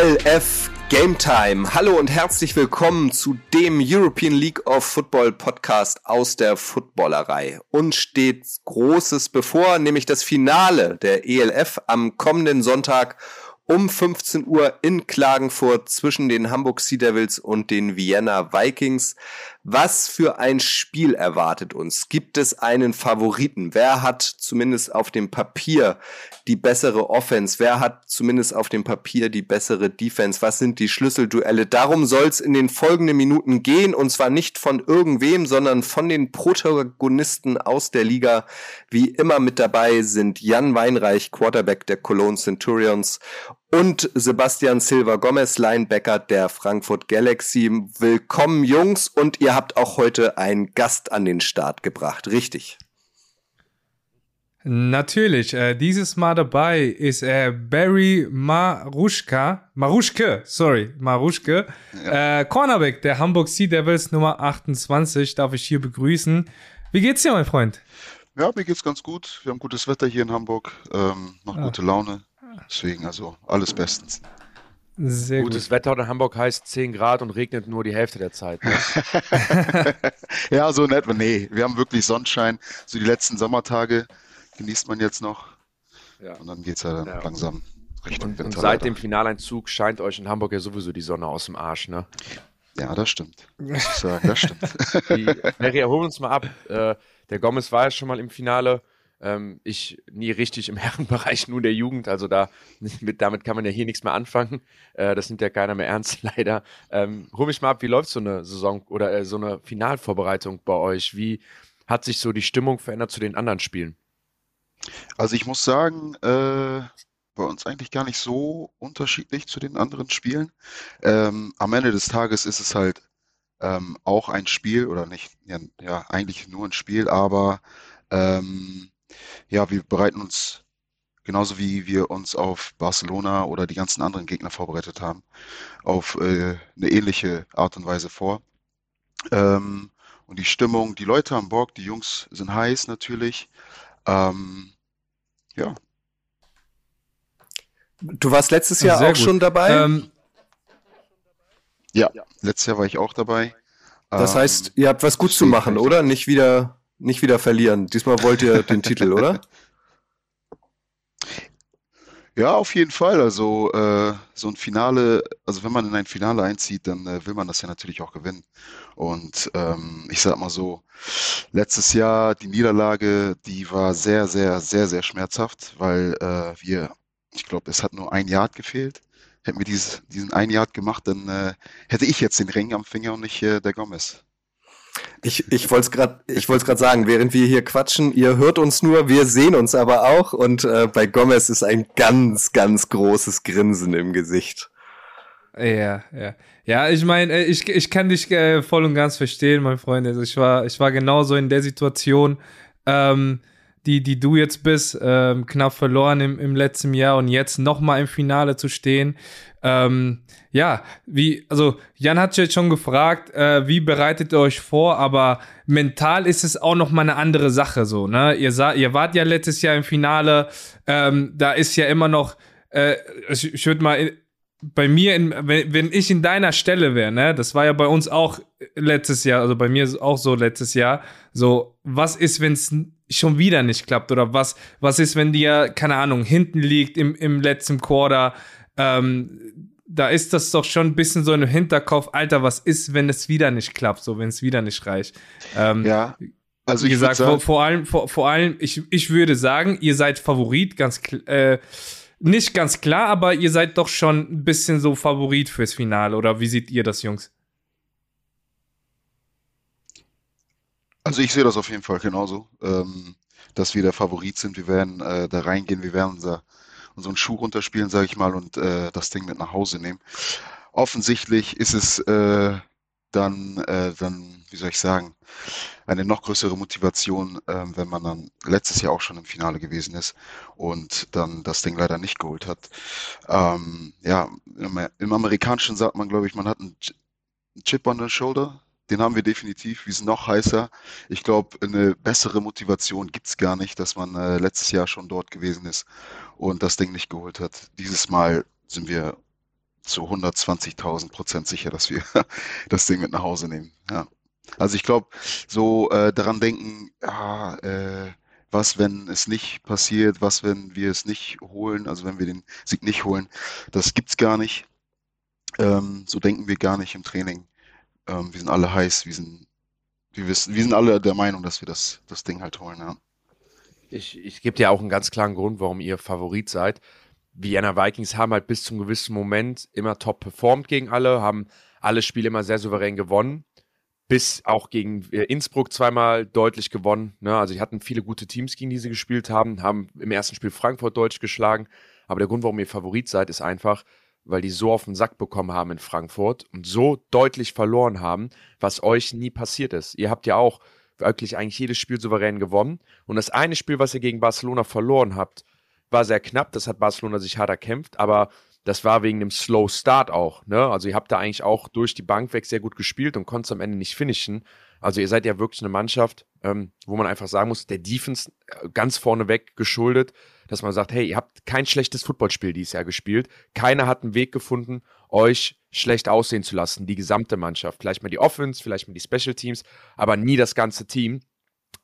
ELF Game Time. Hallo und herzlich willkommen zu dem European League of Football Podcast aus der Footballerei. Uns steht Großes bevor, nämlich das Finale der ELF am kommenden Sonntag um 15 Uhr in Klagenfurt zwischen den Hamburg Sea Devils und den Vienna Vikings. Was für ein Spiel erwartet uns? Gibt es einen Favoriten? Wer hat zumindest auf dem Papier die bessere Offense? Wer hat zumindest auf dem Papier die bessere Defense? Was sind die Schlüsselduelle? Darum soll es in den folgenden Minuten gehen und zwar nicht von irgendwem, sondern von den Protagonisten aus der Liga. Wie immer mit dabei sind Jan Weinreich, Quarterback der Cologne Centurions und Sebastian Silva Gomez, Linebacker der Frankfurt Galaxy. Willkommen Jungs und ihr habt auch heute einen Gast an den Start gebracht, richtig? Natürlich, äh, dieses Mal dabei ist äh, Barry Maruschka, Maruschke, sorry, Maruschke, ja. äh, Cornerback der Hamburg Sea Devils Nummer 28, darf ich hier begrüßen. Wie geht's dir, mein Freund? Ja, mir geht's ganz gut. Wir haben gutes Wetter hier in Hamburg, ähm, noch ah. gute Laune. Deswegen also alles bestens. Sehr Gutes gut. Wetter in Hamburg heißt 10 Grad und regnet nur die Hälfte der Zeit. Ne? ja, so in etwa. Nee, wir haben wirklich Sonnenschein. So die letzten Sommertage genießt man jetzt noch. Ja. Und dann geht es ja dann ja. langsam Richtung und, Winter. Und seit dem Finaleinzug scheint euch in Hamburg ja sowieso die Sonne aus dem Arsch, ne? Ja, das stimmt. Muss ich sagen, das stimmt. Die, Mary, holen uns mal ab. Äh, der Gomez war ja schon mal im Finale. Ähm, ich nie richtig im Herrenbereich, nur der Jugend. Also da, mit, damit kann man ja hier nichts mehr anfangen. Äh, das nimmt ja keiner mehr ernst, leider. Ähm, hol mich mal ab, wie läuft so eine Saison oder äh, so eine Finalvorbereitung bei euch? Wie hat sich so die Stimmung verändert zu den anderen Spielen? Also ich muss sagen, äh, bei uns eigentlich gar nicht so unterschiedlich zu den anderen Spielen. Ähm, am Ende des Tages ist es halt ähm, auch ein Spiel oder nicht, ja, ja, eigentlich nur ein Spiel, aber ähm, ja, wir bereiten uns genauso wie wir uns auf Barcelona oder die ganzen anderen Gegner vorbereitet haben, auf äh, eine ähnliche Art und Weise vor. Ähm, und die Stimmung, die Leute am Bock, die Jungs sind heiß natürlich. Ähm, ja. Du warst letztes Jahr Sehr auch gut. schon dabei? Ähm, ja, letztes Jahr war ich auch dabei. Das heißt, ihr habt was gut zu machen, oder? Nicht wieder nicht wieder verlieren. Diesmal wollt ihr den Titel, oder? Ja, auf jeden Fall. Also äh, so ein Finale, also wenn man in ein Finale einzieht, dann äh, will man das ja natürlich auch gewinnen. Und ähm, ich sag mal so, letztes Jahr die Niederlage, die war sehr, sehr, sehr, sehr schmerzhaft, weil äh, wir, ich glaube, es hat nur ein Yard gefehlt. Hätten wir dieses, diesen ein Yard gemacht, dann äh, hätte ich jetzt den Ring am Finger und nicht äh, der Gomez. Ich, ich wollte es gerade ich wollte gerade sagen, während wir hier quatschen, ihr hört uns nur, wir sehen uns aber auch und äh, bei Gomez ist ein ganz, ganz großes Grinsen im Gesicht. Ja, ja. Ja, ich meine, äh, ich, ich kann dich äh, voll und ganz verstehen, mein Freund. Also ich war, ich war genauso in der Situation, ähm, die, die du jetzt bist, ähm, knapp verloren im, im letzten Jahr und jetzt nochmal im Finale zu stehen. Ähm, ja, wie, also Jan hat jetzt schon gefragt, äh, wie bereitet ihr euch vor, aber mental ist es auch noch mal eine andere Sache so, ne? Ihr, sah, ihr wart ja letztes Jahr im Finale, ähm, da ist ja immer noch, äh, ich, ich würde mal bei mir, in, wenn, wenn ich in deiner Stelle wäre, ne, das war ja bei uns auch letztes Jahr, also bei mir ist auch so letztes Jahr, so, was ist, wenn es schon wieder nicht klappt oder was, was ist, wenn dir, keine Ahnung, hinten liegt im, im letzten Quarter, ähm, da ist das doch schon ein bisschen so im Hinterkopf, Alter, was ist, wenn es wieder nicht klappt, so wenn es wieder nicht reicht. Ähm, ja. Also wie gesagt, sagen, vor, vor, allem, vor, vor allem, ich, ich würde sagen, ihr seid Favorit, ganz äh, nicht ganz klar, aber ihr seid doch schon ein bisschen so Favorit fürs Finale, oder wie seht ihr das, Jungs? Also ich sehe das auf jeden Fall genauso, ähm, dass wir der Favorit sind. Wir werden äh, da reingehen, wir werden unser unseren Schuh runterspielen, sage ich mal, und äh, das Ding mit nach Hause nehmen. Offensichtlich ist es äh, dann, äh, dann, wie soll ich sagen, eine noch größere Motivation, äh, wenn man dann letztes Jahr auch schon im Finale gewesen ist und dann das Ding leider nicht geholt hat. Ähm, ja, im, im Amerikanischen sagt man, glaube ich, man hat einen Chip on the Shoulder. Den haben wir definitiv. Wir sind noch heißer. Ich glaube, eine bessere Motivation gibt's gar nicht, dass man äh, letztes Jahr schon dort gewesen ist und das Ding nicht geholt hat. Dieses Mal sind wir zu 120.000 Prozent sicher, dass wir das Ding mit nach Hause nehmen. Ja. Also ich glaube, so äh, daran denken, ja, äh, was, wenn es nicht passiert, was, wenn wir es nicht holen, also wenn wir den Sieg nicht holen, das gibt's gar nicht. Ähm, so denken wir gar nicht im Training. Ähm, wir sind alle heiß, wir sind, wir wissen, wir sind alle der Meinung, dass wir das, das Ding halt holen, ja. Ich, ich gebe dir auch einen ganz klaren Grund, warum ihr Favorit seid. Vienna Vikings haben halt bis zum gewissen Moment immer top performt gegen alle, haben alle Spiele immer sehr souverän gewonnen bis auch gegen äh, Innsbruck zweimal deutlich gewonnen. Ne? Also die hatten viele gute Teams, gegen die sie gespielt haben, haben im ersten Spiel Frankfurt deutlich geschlagen. Aber der Grund, warum ihr Favorit seid, ist einfach, weil die so auf den Sack bekommen haben in Frankfurt und so deutlich verloren haben, was euch nie passiert ist. Ihr habt ja auch wirklich eigentlich jedes Spiel souverän gewonnen. Und das eine Spiel, was ihr gegen Barcelona verloren habt, war sehr knapp. Das hat Barcelona sich hart erkämpft, aber das war wegen dem Slow Start auch. Ne? Also ihr habt da eigentlich auch durch die Bank weg sehr gut gespielt und konntet am Ende nicht finishen. Also ihr seid ja wirklich eine Mannschaft, ähm, wo man einfach sagen muss, der Defense äh, ganz vorneweg geschuldet, dass man sagt, hey, ihr habt kein schlechtes Footballspiel dieses Jahr gespielt. Keiner hat einen Weg gefunden, euch schlecht aussehen zu lassen, die gesamte Mannschaft. Vielleicht mal die Offense, vielleicht mal die Special Teams, aber nie das ganze Team,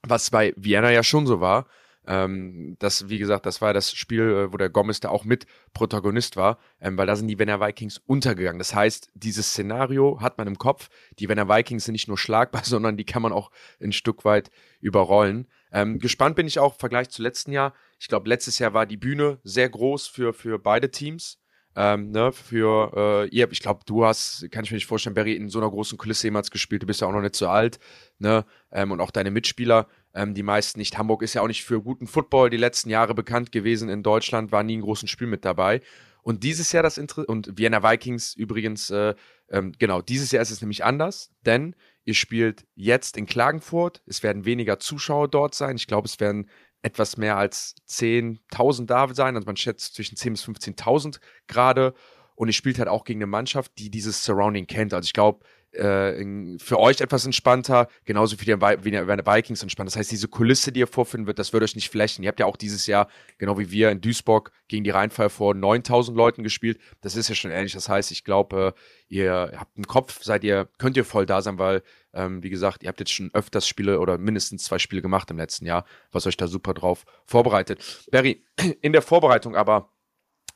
was bei Vienna ja schon so war. Ähm, das, wie gesagt, das war das Spiel, äh, wo der Gomez da auch mit Protagonist war, ähm, weil da sind die Wenner Vikings untergegangen. Das heißt, dieses Szenario hat man im Kopf. Die Wenner Vikings sind nicht nur schlagbar, sondern die kann man auch ein Stück weit überrollen. Ähm, gespannt bin ich auch im Vergleich zu letzten Jahr. Ich glaube, letztes Jahr war die Bühne sehr groß für, für beide Teams. Ähm, ne, für äh, ihr, ich glaube, du hast, kann ich mir nicht vorstellen, Barry, in so einer großen Kulisse jemals gespielt, du bist ja auch noch nicht so alt, ne? Ähm, und auch deine Mitspieler, ähm, die meisten nicht. Hamburg ist ja auch nicht für guten Football die letzten Jahre bekannt gewesen in Deutschland, war nie ein großes Spiel mit dabei. Und dieses Jahr das Inter und Vienna Vikings übrigens, äh, ähm, genau, dieses Jahr ist es nämlich anders, denn ihr spielt jetzt in Klagenfurt. Es werden weniger Zuschauer dort sein. Ich glaube, es werden etwas mehr als 10.000 da sein. Also man schätzt zwischen 10.000 bis 15.000 gerade. Und ihr spielt halt auch gegen eine Mannschaft, die dieses Surrounding kennt. Also ich glaube, äh, für euch etwas entspannter, genauso wie der Vikings entspannt. Das heißt, diese Kulisse, die ihr vorfinden wird, das wird euch nicht flächen. Ihr habt ja auch dieses Jahr, genau wie wir in Duisburg, gegen die Rheinfall vor 9000 Leuten gespielt. Das ist ja schon ähnlich. Das heißt, ich glaube, ihr habt einen Kopf, seid ihr, könnt ihr voll da sein, weil, ähm, wie gesagt, ihr habt jetzt schon öfters Spiele oder mindestens zwei Spiele gemacht im letzten Jahr, was euch da super drauf vorbereitet. Barry, in der Vorbereitung aber,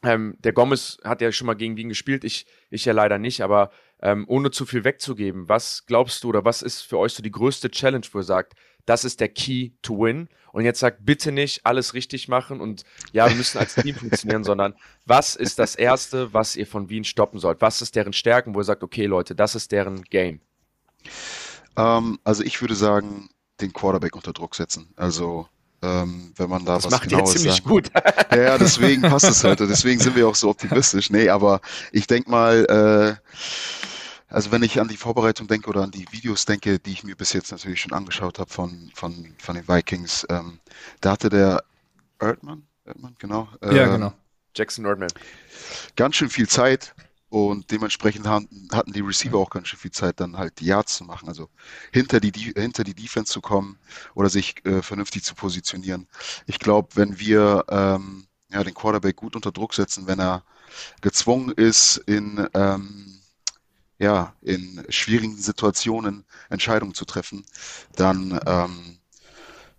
ähm, der Gomez hat ja schon mal gegen Wien gespielt, ich, ich ja leider nicht, aber ähm, ohne zu viel wegzugeben, was glaubst du oder was ist für euch so die größte Challenge, wo ihr sagt, das ist der Key to win? Und jetzt sagt bitte nicht alles richtig machen und ja, wir müssen als Team funktionieren, sondern was ist das Erste, was ihr von Wien stoppen sollt? Was ist deren Stärken, wo ihr sagt, okay Leute, das ist deren Game? Ähm, also ich würde sagen, den Quarterback unter Druck setzen. Also ähm, wenn man da das was macht genaues ziemlich sagt. gut. ja, ja, deswegen passt es heute. Deswegen sind wir auch so optimistisch. Nee, aber ich denke mal, äh, also wenn ich an die Vorbereitung denke oder an die Videos denke, die ich mir bis jetzt natürlich schon angeschaut habe von, von, von den Vikings, ähm, da hatte der Erdmann, Erdmann genau. Äh, ja, genau. Jackson Erdmann. Ganz schön viel Zeit und dementsprechend hatten die Receiver auch ganz schön viel Zeit, dann halt die Yards zu machen, also hinter die, hinter die Defense zu kommen oder sich äh, vernünftig zu positionieren. Ich glaube, wenn wir ähm, ja, den Quarterback gut unter Druck setzen, wenn er gezwungen ist, in, ähm, ja, in schwierigen Situationen Entscheidungen zu treffen, dann ähm,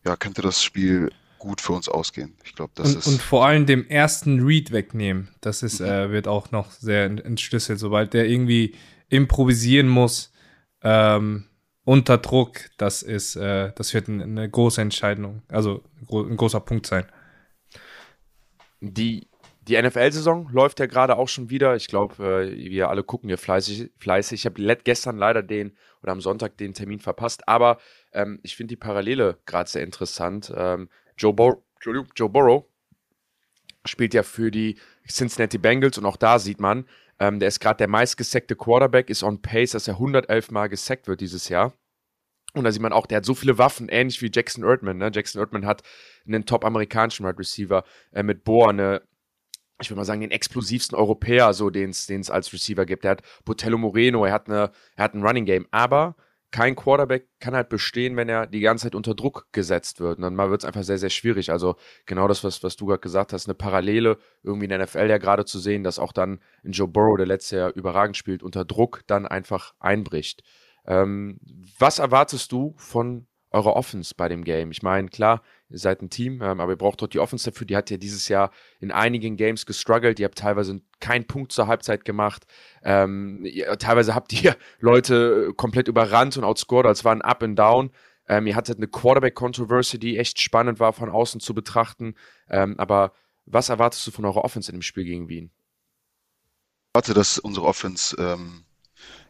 ja, könnte das Spiel gut für uns ausgehen. Ich glaube, das und, ist. Und vor allem dem ersten Read wegnehmen. Das ist, mhm. äh, wird auch noch sehr entschlüsselt. Sobald der irgendwie improvisieren muss, ähm, unter Druck, das ist, äh, das wird eine große Entscheidung, also ein großer Punkt sein. Die, die NFL-Saison läuft ja gerade auch schon wieder. Ich glaube, äh, wir alle gucken hier fleißig. fleißig. Ich habe gestern leider den oder am Sonntag den Termin verpasst, aber ähm, ich finde die Parallele gerade sehr interessant. Ähm, Joe, Bor Joe Burrow spielt ja für die Cincinnati Bengals und auch da sieht man, ähm, der ist gerade der meistgesackte Quarterback, ist on pace, dass er 111 Mal gesackt wird dieses Jahr. Und da sieht man auch, der hat so viele Waffen, ähnlich wie Jackson Erdman. Ne? Jackson Erdman hat einen top-amerikanischen Wide Receiver äh, mit Bohr, eine, ich würde mal sagen, den explosivsten Europäer, so den es als Receiver gibt. Er hat Botello Moreno, er hat, eine, er hat ein Running Game. Aber kein Quarterback kann halt bestehen, wenn er die ganze Zeit unter Druck gesetzt wird. Und dann wird es einfach sehr, sehr schwierig. Also genau das, was, was du gerade gesagt hast, eine Parallele irgendwie in der NFL ja gerade zu sehen, dass auch dann in Joe Burrow, der letztes Jahr überragend spielt, unter Druck dann einfach einbricht. Ähm, was erwartest du von eure Offense bei dem Game? Ich meine, klar, ihr seid ein Team, ähm, aber ihr braucht dort die Offense dafür. Die hat ja dieses Jahr in einigen Games gestruggelt. Ihr habt teilweise keinen Punkt zur Halbzeit gemacht. Ähm, ihr, teilweise habt ihr Leute komplett überrannt und outscored. als war ein Up and Down. Ähm, ihr hattet eine Quarterback-Controversy, die echt spannend war von außen zu betrachten. Ähm, aber was erwartest du von eurer Offense in dem Spiel gegen Wien? Ich warte, dass unsere Offense, ähm,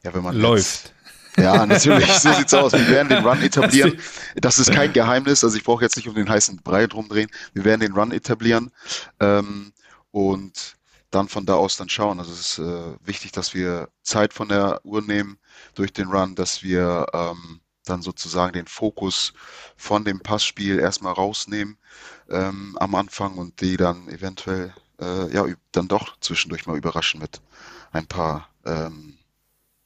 ja, wenn man läuft. Ja, natürlich, so sieht's aus. Wir werden den Run etablieren. Das ist kein Geheimnis, also ich brauche jetzt nicht um den heißen Brei drumdrehen. Wir werden den Run etablieren ähm, und dann von da aus dann schauen. Also es ist äh, wichtig, dass wir Zeit von der Uhr nehmen durch den Run, dass wir ähm, dann sozusagen den Fokus von dem Passspiel erstmal rausnehmen ähm, am Anfang und die dann eventuell äh, ja dann doch zwischendurch mal überraschen mit ein paar ähm,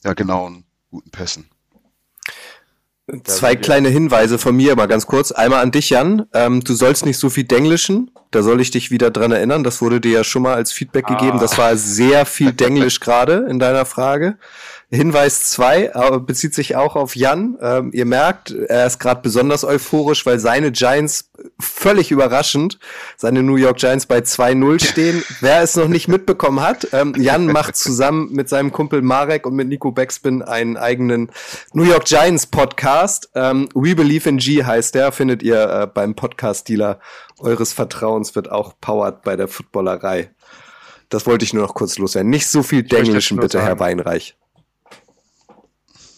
ja genauen guten Pässen. Zwei kleine Hinweise von mir, mal ganz kurz. Einmal an dich, Jan. Ähm, du sollst nicht so viel Denglischen. Da soll ich dich wieder dran erinnern. Das wurde dir ja schon mal als Feedback ah. gegeben. Das war sehr viel Denglisch gerade in deiner Frage. Hinweis zwei bezieht sich auch auf Jan. Ähm, ihr merkt, er ist gerade besonders euphorisch, weil seine Giants völlig überraschend, seine New York Giants bei 2-0 stehen. Wer es noch nicht mitbekommen hat, ähm, Jan macht zusammen mit seinem Kumpel Marek und mit Nico Beckspin einen eigenen New York Giants Podcast. Ähm, We Believe in G heißt der, findet ihr äh, beim Podcast-Dealer eures Vertrauens, wird auch powered bei der Footballerei. Das wollte ich nur noch kurz loswerden. Nicht so viel Denglischen, bitte, Herr Weinreich.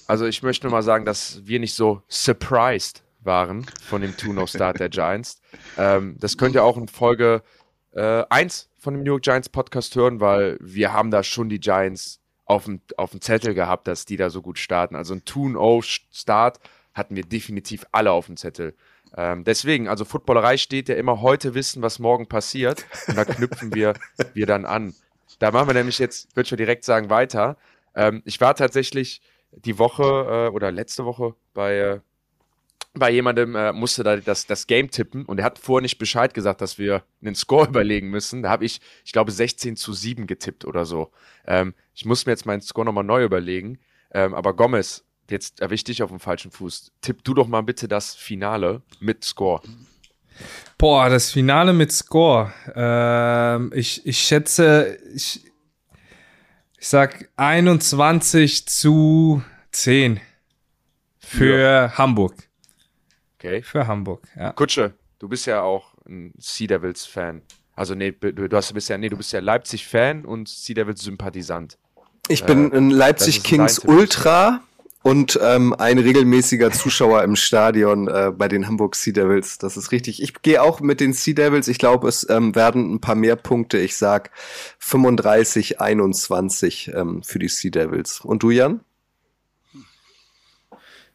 Also ich möchte nur mal sagen, dass wir nicht so surprised waren von dem Two-No-Start der Giants. Ähm, das könnt ihr auch in Folge äh, 1 von dem New York Giants Podcast hören, weil wir haben da schon die Giants auf dem, auf dem Zettel gehabt, dass die da so gut starten. Also ein Two-No-Start hatten wir definitiv alle auf dem Zettel. Ähm, deswegen, also Footballerei steht ja immer heute wissen, was morgen passiert. Und da knüpfen wir, wir dann an. Da machen wir nämlich jetzt, würde ich direkt sagen, weiter. Ähm, ich war tatsächlich die Woche äh, oder letzte Woche bei, äh, bei jemandem, äh, musste da das, das Game tippen und er hat vorher nicht Bescheid gesagt, dass wir einen Score überlegen müssen. Da habe ich, ich glaube, 16 zu 7 getippt oder so. Ähm, ich muss mir jetzt meinen Score nochmal neu überlegen. Ähm, aber Gomez, jetzt erwische ich auf dem falschen Fuß. Tipp du doch mal bitte das Finale mit Score. Boah, das Finale mit Score. Ähm, ich, ich schätze, ich, ich sag 21 zu 10 für ja. Hamburg. Okay. Für Hamburg, ja. Kutsche, du bist ja auch ein Sea Devils Fan. Also nee, du, du hast, bist ja nee, du bist ja Leipzig Fan und Sea Devils Sympathisant. Ich bin äh, ein Leipzig Kings Ultra und ähm, ein regelmäßiger Zuschauer im Stadion äh, bei den Hamburg Sea Devils. Das ist richtig. Ich gehe auch mit den Sea Devils. Ich glaube, es ähm, werden ein paar mehr Punkte. Ich sag 35, 21 ähm, für die Sea Devils. Und du, Jan?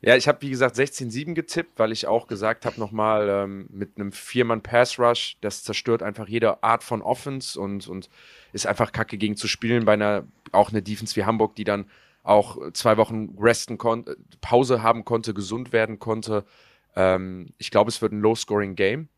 Ja, ich habe wie gesagt 16-7 getippt, weil ich auch gesagt habe nochmal ähm, mit einem Viermann-Pass-Rush, das zerstört einfach jede Art von Offense und, und ist einfach kacke gegen zu spielen bei einer, auch eine Defense wie Hamburg, die dann auch zwei Wochen resten konnte, Pause haben konnte, gesund werden konnte. Ähm, ich glaube, es wird ein Low-Scoring-Game.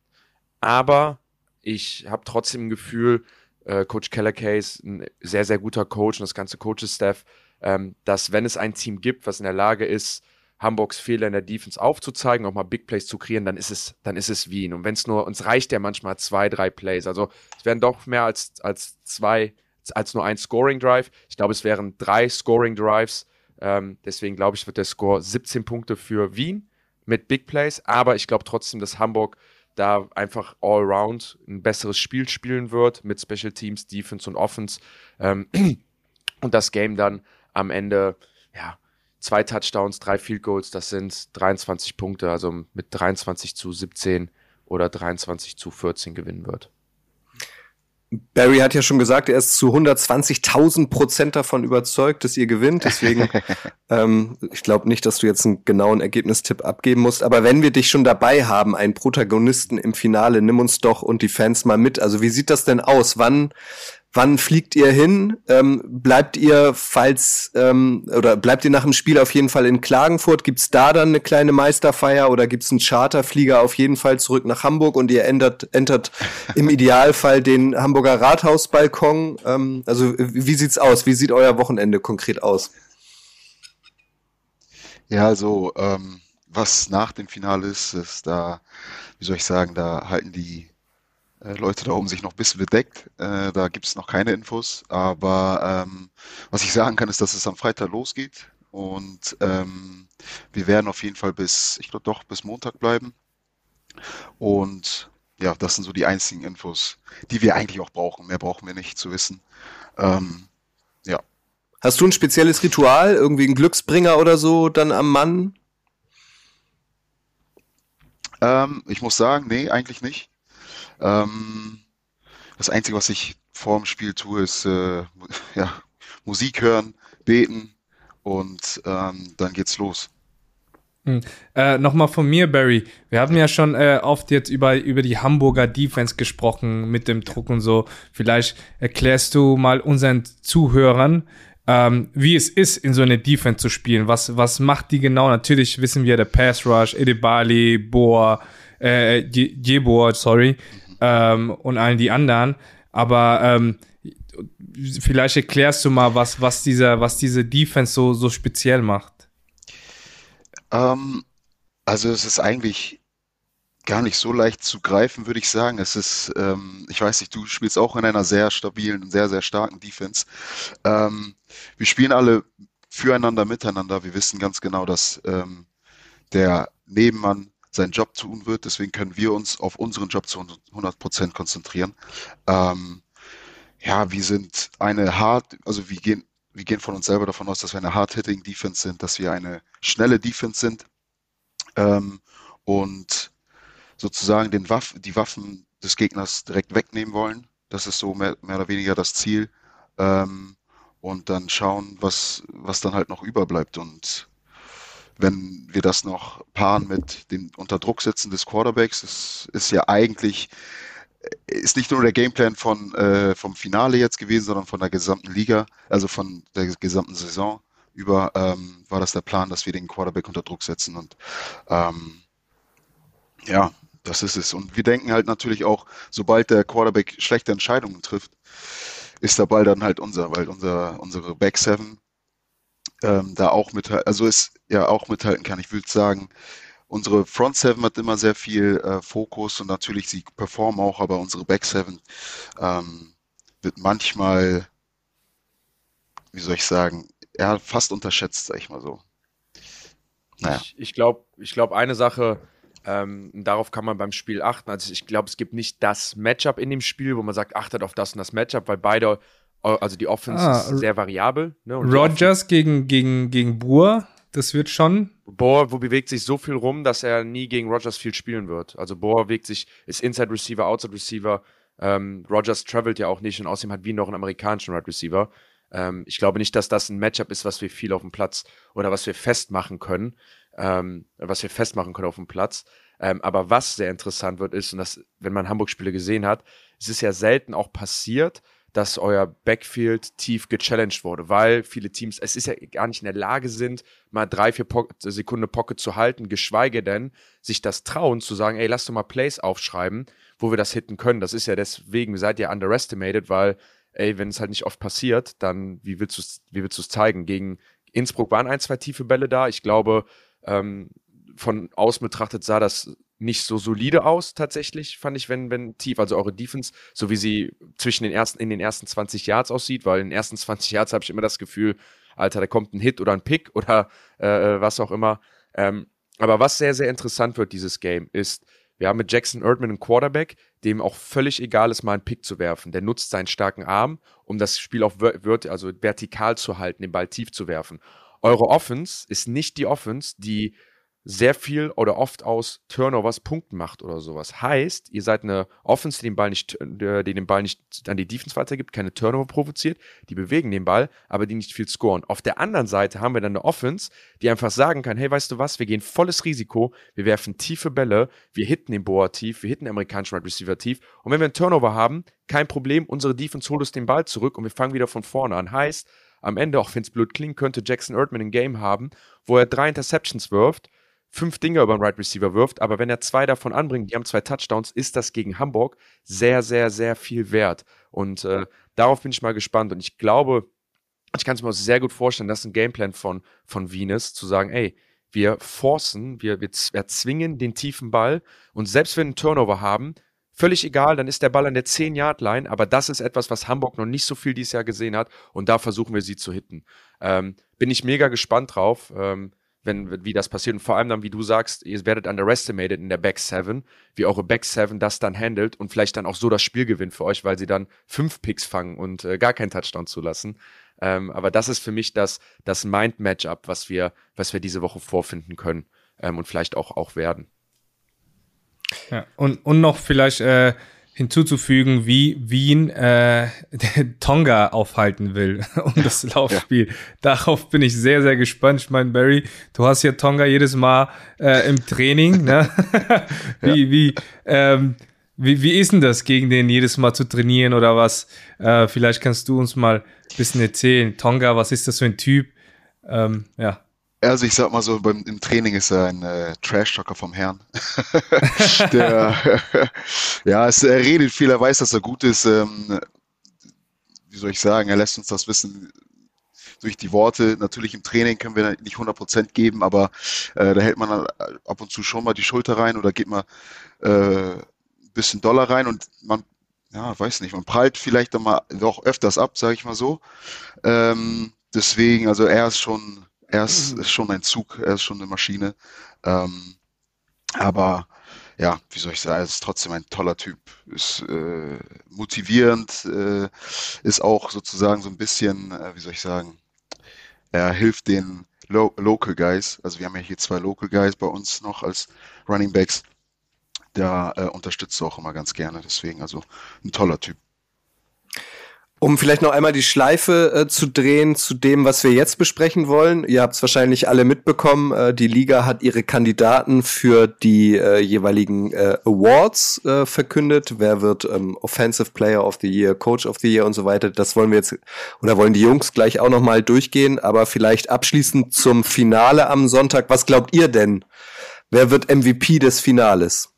Aber ich habe trotzdem ein Gefühl, äh, Coach Keller Case, ein sehr, sehr guter Coach und das ganze Coaches-Staff, ähm, dass wenn es ein Team gibt, was in der Lage ist, Hamburgs Fehler in der Defense aufzuzeigen, auch mal Big Plays zu kreieren, dann ist es, dann ist es Wien. Und wenn es nur, uns reicht ja manchmal zwei, drei Plays. Also es werden doch mehr als, als zwei als nur ein Scoring Drive. Ich glaube, es wären drei Scoring Drives. Ähm, deswegen glaube ich, wird der Score 17 Punkte für Wien mit Big Plays. Aber ich glaube trotzdem, dass Hamburg da einfach all around ein besseres Spiel spielen wird mit Special Teams, Defense und Offense. Ähm, und das Game dann am Ende, ja, zwei Touchdowns, drei Field Goals, das sind 23 Punkte, also mit 23 zu 17 oder 23 zu 14 gewinnen wird. Barry hat ja schon gesagt, er ist zu 120.000 Prozent davon überzeugt, dass ihr gewinnt. Deswegen, ähm, ich glaube nicht, dass du jetzt einen genauen Ergebnistipp abgeben musst. Aber wenn wir dich schon dabei haben, einen Protagonisten im Finale, nimm uns doch und die Fans mal mit. Also wie sieht das denn aus? Wann, Wann fliegt ihr hin? Ähm, bleibt ihr, falls, ähm, oder bleibt ihr nach dem Spiel auf jeden Fall in Klagenfurt? Gibt's da dann eine kleine Meisterfeier oder gibt's einen Charterflieger auf jeden Fall zurück nach Hamburg und ihr entert, entert im Idealfall den Hamburger Rathausbalkon? Ähm, also wie sieht's aus? Wie sieht euer Wochenende konkret aus? Ja, also ähm, was nach dem Finale ist, ist da, wie soll ich sagen, da halten die Leute da oben sich noch ein bisschen bedeckt. Äh, da gibt es noch keine Infos. Aber ähm, was ich sagen kann, ist, dass es am Freitag losgeht. Und ähm, wir werden auf jeden Fall bis, ich glaube doch, bis Montag bleiben. Und ja, das sind so die einzigen Infos, die wir eigentlich auch brauchen. Mehr brauchen wir nicht zu wissen. Ähm, ja. Hast du ein spezielles Ritual, irgendwie ein Glücksbringer oder so dann am Mann? Ähm, ich muss sagen, nee, eigentlich nicht. Ähm, das Einzige, was ich vor dem Spiel tue, ist äh, ja, Musik hören, beten und ähm, dann geht's los. Hm. Äh, Nochmal von mir, Barry. Wir haben ja schon äh, oft jetzt über, über die Hamburger Defense gesprochen mit dem Druck und so. Vielleicht erklärst du mal unseren Zuhörern, ähm, wie es ist, in so eine Defense zu spielen. Was, was macht die genau? Natürlich wissen wir, der Pass Rush, Edebali, Boa, äh, Jebor, sorry ähm, und allen die anderen. Aber ähm, vielleicht erklärst du mal, was, was, dieser, was diese Defense so, so speziell macht. Ähm, also es ist eigentlich gar nicht so leicht zu greifen, würde ich sagen. Es ist, ähm, ich weiß nicht, du spielst auch in einer sehr stabilen, sehr, sehr starken Defense. Ähm, wir spielen alle füreinander, miteinander. Wir wissen ganz genau, dass ähm, der Nebenmann seinen Job tun wird. Deswegen können wir uns auf unseren Job zu 100 Prozent konzentrieren. Ähm, ja, wir sind eine hart, also wir gehen, wir gehen von uns selber davon aus, dass wir eine hard-hitting Defense sind, dass wir eine schnelle Defense sind ähm, und sozusagen den Waff, die Waffen des Gegners direkt wegnehmen wollen. Das ist so mehr, mehr oder weniger das Ziel. Ähm, und dann schauen, was, was dann halt noch überbleibt. Und wenn wir das noch paaren mit dem Unterdrucksetzen des Quarterbacks, das ist ja eigentlich, ist nicht nur der Gameplan von, äh, vom Finale jetzt gewesen, sondern von der gesamten Liga, also von der gesamten Saison über, ähm, war das der Plan, dass wir den Quarterback unter Druck setzen und ähm, ja, das ist es. Und wir denken halt natürlich auch, sobald der Quarterback schlechte Entscheidungen trifft, ist der Ball dann halt unser, weil unser, unsere Back Seven ähm, da auch mithalten, also es ja auch mithalten kann. Ich würde sagen, unsere Front Seven hat immer sehr viel äh, Fokus und natürlich sie performen auch, aber unsere Back Seven ähm, wird manchmal, wie soll ich sagen, ja, fast unterschätzt, sag ich mal so. Naja. Ich, ich glaube, ich glaub, eine Sache, ähm, darauf kann man beim Spiel achten. Also ich glaube, es gibt nicht das Matchup in dem Spiel, wo man sagt, achtet auf das und das Matchup, weil beide also die Offense ah, ist sehr variabel. Ne? Rogers gegen, gegen, gegen Boer, das wird schon. Boer wo bewegt sich so viel rum, dass er nie gegen Rogers viel spielen wird. Also Boer bewegt sich, ist Inside Receiver, Outside Receiver. Ähm, Rogers travelt ja auch nicht und außerdem hat Wien noch einen amerikanischen Wide Receiver. Ähm, ich glaube nicht, dass das ein Matchup ist, was wir viel auf dem Platz oder was wir festmachen können, ähm, was wir festmachen können auf dem Platz. Ähm, aber was sehr interessant wird, ist, und das, wenn man Hamburg-Spiele gesehen hat, es ist ja selten auch passiert, dass euer Backfield tief gechallenged wurde, weil viele Teams, es ist ja gar nicht in der Lage sind, mal drei, vier po Sekunden Pocket zu halten, geschweige denn sich das trauen zu sagen, ey, lass doch mal Plays aufschreiben, wo wir das hitten können. Das ist ja deswegen, seid ihr underestimated, weil, ey, wenn es halt nicht oft passiert, dann wie willst du es, wie willst du es zeigen? Gegen Innsbruck waren ein, zwei tiefe Bälle da. Ich glaube, ähm, von außen betrachtet sah das nicht so solide aus, tatsächlich, fand ich, wenn, wenn tief, also eure Defense, so wie sie zwischen den ersten, in den ersten 20 Yards aussieht, weil in den ersten 20 Yards habe ich immer das Gefühl, Alter, da kommt ein Hit oder ein Pick oder äh, äh, was auch immer. Ähm, aber was sehr, sehr interessant wird, dieses Game, ist, wir haben mit Jackson Erdman einen Quarterback, dem auch völlig egal ist, mal einen Pick zu werfen. Der nutzt seinen starken Arm, um das Spiel auch also vertikal zu halten, den Ball tief zu werfen. Eure Offense ist nicht die Offense, die sehr viel oder oft aus Turnovers Punkten macht oder sowas. Heißt, ihr seid eine Offense, die den Ball nicht, äh, die den Ball nicht an die Defense weitergibt, keine Turnover provoziert, die bewegen den Ball, aber die nicht viel scoren. Auf der anderen Seite haben wir dann eine Offense, die einfach sagen kann, hey, weißt du was, wir gehen volles Risiko, wir werfen tiefe Bälle, wir hitten den Boa tief, wir hitten den amerikanischen Wide Receiver tief und wenn wir einen Turnover haben, kein Problem, unsere Defense holt uns den Ball zurück und wir fangen wieder von vorne an. Heißt, am Ende, auch wenn es blöd klingt, könnte Jackson Erdman ein Game haben, wo er drei Interceptions wirft, fünf Dinge über den Right Receiver wirft, aber wenn er zwei davon anbringt, die haben zwei Touchdowns, ist das gegen Hamburg sehr, sehr, sehr viel wert. Und äh, darauf bin ich mal gespannt. Und ich glaube, ich kann es mir auch sehr gut vorstellen, dass ein Gameplan von, von Venus zu sagen, ey, wir forcen, wir, wir erzwingen den tiefen Ball und selbst wenn wir einen Turnover haben, völlig egal, dann ist der Ball an der 10-Yard-Line, aber das ist etwas, was Hamburg noch nicht so viel dieses Jahr gesehen hat und da versuchen wir sie zu hitten. Ähm, bin ich mega gespannt drauf. Ähm, wenn, wie das passiert. Und vor allem dann, wie du sagst, ihr werdet underestimated in der Back 7, wie eure Back 7 das dann handelt und vielleicht dann auch so das Spiel gewinnt für euch, weil sie dann fünf Picks fangen und äh, gar keinen Touchdown zulassen. Ähm, aber das ist für mich das, das Mind-Matchup, was wir, was wir diese Woche vorfinden können ähm, und vielleicht auch, auch werden. Ja, und, und noch vielleicht äh, hinzuzufügen, wie Wien äh, Tonga aufhalten will um das Laufspiel. Ja. Darauf bin ich sehr, sehr gespannt. Ich meine, Barry, du hast ja Tonga jedes Mal äh, im Training. Ne? wie, ja. wie, ähm, wie, wie ist denn das, gegen den jedes Mal zu trainieren oder was? Äh, vielleicht kannst du uns mal ein bisschen erzählen. Tonga, was ist das für ein Typ? Ähm, ja. Also ich sag mal so, beim, im Training ist er ein äh, Trash-Talker vom Herrn. der, ja, es, er redet viel, er weiß, dass er gut ist. Ähm, wie soll ich sagen, er lässt uns das wissen durch die Worte. Natürlich im Training können wir nicht 100% geben, aber äh, da hält man ab und zu schon mal die Schulter rein oder geht mal äh, ein bisschen Dollar rein und man, ja, weiß nicht, man prallt vielleicht doch mal doch öfters ab, sage ich mal so. Ähm, deswegen, also er ist schon er ist, ist schon ein Zug, er ist schon eine Maschine. Ähm, aber ja, wie soll ich sagen, er ist trotzdem ein toller Typ, ist äh, motivierend, äh, ist auch sozusagen so ein bisschen, äh, wie soll ich sagen, er hilft den Lo Local Guys, also wir haben ja hier zwei Local Guys bei uns noch als Running Backs, da äh, unterstützt er auch immer ganz gerne, deswegen also ein toller Typ. Um vielleicht noch einmal die Schleife äh, zu drehen zu dem, was wir jetzt besprechen wollen. Ihr habt es wahrscheinlich alle mitbekommen. Äh, die Liga hat ihre Kandidaten für die äh, jeweiligen äh, Awards äh, verkündet. Wer wird ähm, Offensive Player of the Year, Coach of the Year und so weiter. Das wollen wir jetzt oder wollen die Jungs gleich auch noch mal durchgehen. Aber vielleicht abschließend zum Finale am Sonntag. Was glaubt ihr denn? Wer wird MVP des Finales?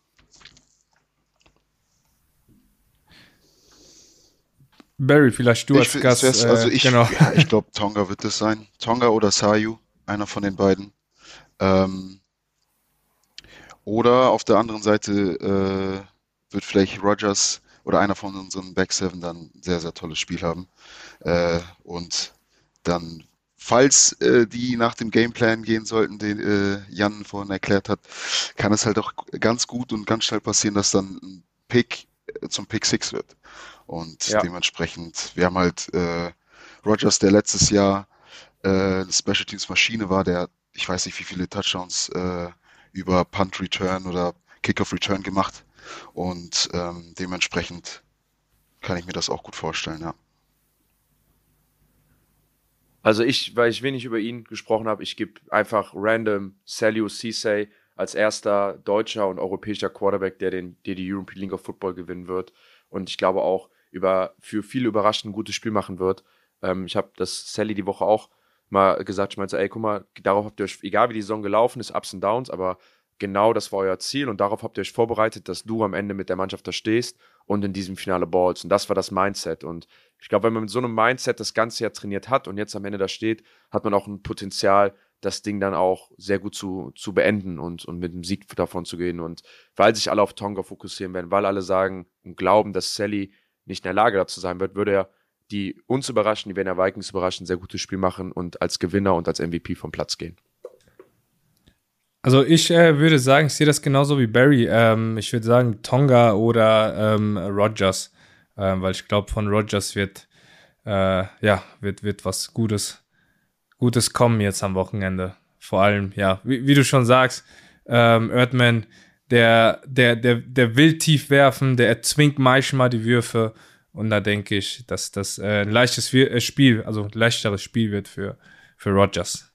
Barry, vielleicht du als ich, Gast. Äh, also ich, genau. ja, ich glaube, Tonga wird es sein. Tonga oder Sayu, einer von den beiden. Ähm, oder auf der anderen Seite äh, wird vielleicht Rogers oder einer von unseren Back Seven dann ein sehr, sehr tolles Spiel haben. Äh, und dann, falls äh, die nach dem Gameplan gehen sollten, den äh, Jan vorhin erklärt hat, kann es halt auch ganz gut und ganz schnell passieren, dass dann ein Pick äh, zum Pick 6 wird. Und ja. dementsprechend, wir haben halt äh, Rogers, der letztes Jahr äh, eine Special Teams Maschine war, der, ich weiß nicht, wie viele Touchdowns äh, über Punt Return oder Kickoff Return gemacht. Und ähm, dementsprechend kann ich mir das auch gut vorstellen, ja. Also ich, weil ich wenig über ihn gesprochen habe, ich gebe einfach random Salio Cisse als erster deutscher und europäischer Quarterback, der, den, der die European League of Football gewinnen wird. Und ich glaube auch, über, für viele überraschend ein gutes Spiel machen wird. Ähm, ich habe das Sally die Woche auch mal gesagt, ich meinte, ey, guck mal, darauf habt ihr euch, egal wie die Saison gelaufen ist, Ups und Downs, aber genau das war euer Ziel und darauf habt ihr euch vorbereitet, dass du am Ende mit der Mannschaft da stehst und in diesem Finale ballst. Und das war das Mindset. Und ich glaube, wenn man mit so einem Mindset das ganze Jahr trainiert hat und jetzt am Ende da steht, hat man auch ein Potenzial, das Ding dann auch sehr gut zu, zu beenden und, und mit dem Sieg davon zu gehen. Und weil sich alle auf Tonga fokussieren werden, weil alle sagen und glauben, dass Sally nicht in der Lage dazu sein wird, würde er die uns überraschen, die Wiener Vikings überraschen, sehr gutes Spiel machen und als Gewinner und als MVP vom Platz gehen. Also ich äh, würde sagen, ich sehe das genauso wie Barry. Ähm, ich würde sagen Tonga oder ähm, Rogers, ähm, weil ich glaube, von Rogers wird äh, ja wird wird was Gutes Gutes kommen jetzt am Wochenende. vor allem, ja, wie, wie du schon sagst, ähm, Erdman, der, der, der, der will tief werfen, der erzwingt manchmal die Würfe. Und da denke ich, dass das äh, ein leichtes äh, Spiel, also ein leichteres Spiel wird für, für Rogers.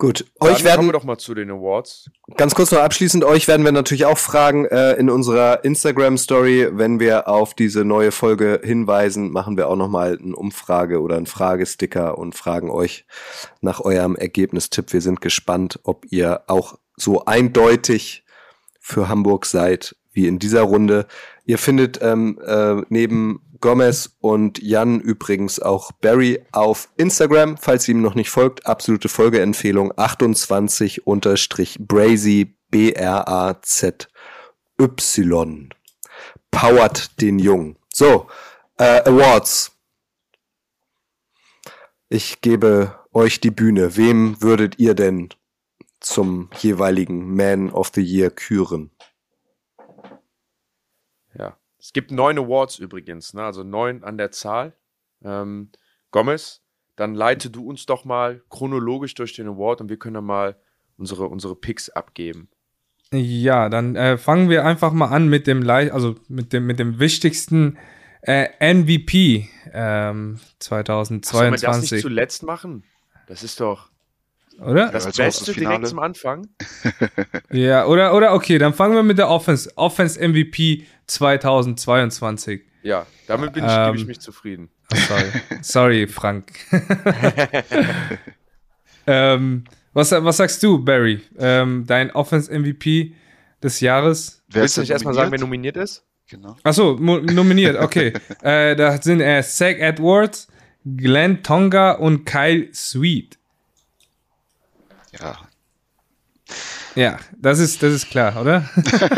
Gut, Dann euch werden kommen wir doch mal zu den Awards. Ganz kurz noch abschließend, euch werden wir natürlich auch fragen äh, in unserer Instagram Story, wenn wir auf diese neue Folge hinweisen, machen wir auch noch mal eine Umfrage oder einen Fragesticker und fragen euch nach eurem Ergebnistipp. Wir sind gespannt, ob ihr auch so eindeutig für Hamburg seid wie in dieser Runde. Ihr findet ähm, äh, neben Gomez und Jan übrigens auch Barry auf Instagram, falls ihr ihm noch nicht folgt. Absolute Folgeempfehlung 28 unterstrich Brazy B-R-A-Z-Y. Powert den Jungen. So, äh, Awards. Ich gebe euch die Bühne. Wem würdet ihr denn zum jeweiligen Man of the Year küren? Es gibt neun Awards übrigens, ne? also neun an der Zahl. Ähm, Gomez, dann leite du uns doch mal chronologisch durch den Award und wir können dann mal unsere, unsere Picks abgeben. Ja, dann äh, fangen wir einfach mal an mit dem, also mit dem, mit dem wichtigsten äh, MVP ähm, 2022. Sollen wir das nicht zuletzt machen? Das ist doch oder? Das ja, Beste direkt zum Anfang. ja, oder, oder okay, dann fangen wir mit der Offense. Offense MVP 2022. Ja, damit bin ich, ähm, gebe ich mich zufrieden. Sorry, sorry Frank. ähm, was, was sagst du, Barry? Ähm, dein Offense MVP des Jahres? Wer Willst du nicht erstmal sagen, wer nominiert ist? Genau. Achso, nominiert, okay. äh, da sind äh, Zach Edwards, Glenn Tonga und Kyle Sweet. Ja. Ja, das ist, das ist klar, oder?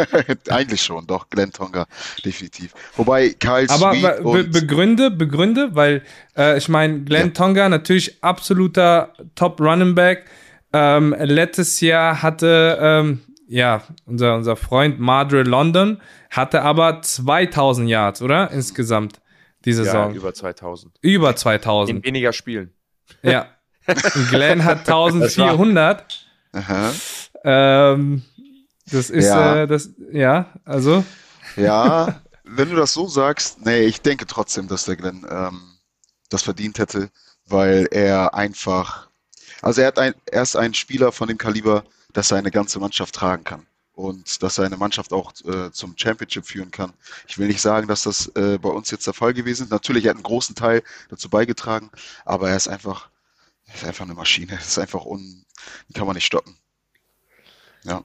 Eigentlich schon, doch, Glenn Tonga, definitiv. Wobei Kyle Aber be begründe, begründe, weil äh, ich meine, Glenn ja. Tonga natürlich absoluter Top Running Back. Ähm, letztes Jahr hatte, ähm, ja, unser, unser Freund Madre London hatte aber 2000 Yards, oder? Insgesamt, diese Saison. Ja, über 2000. Über 2000. In weniger Spielen. Ja, Glenn hat 1400. Aha. Ähm, das ist, ja. Äh, das, ja, also. Ja, wenn du das so sagst, nee, ich denke trotzdem, dass der Glenn ähm, das verdient hätte, weil er einfach, also er, hat ein, er ist ein Spieler von dem Kaliber, dass er eine ganze Mannschaft tragen kann und dass er eine Mannschaft auch äh, zum Championship führen kann. Ich will nicht sagen, dass das äh, bei uns jetzt der Fall gewesen ist. Natürlich, er hat einen großen Teil dazu beigetragen, aber er ist einfach ist einfach eine Maschine. Das ist einfach un. Die kann man nicht stoppen. Ja.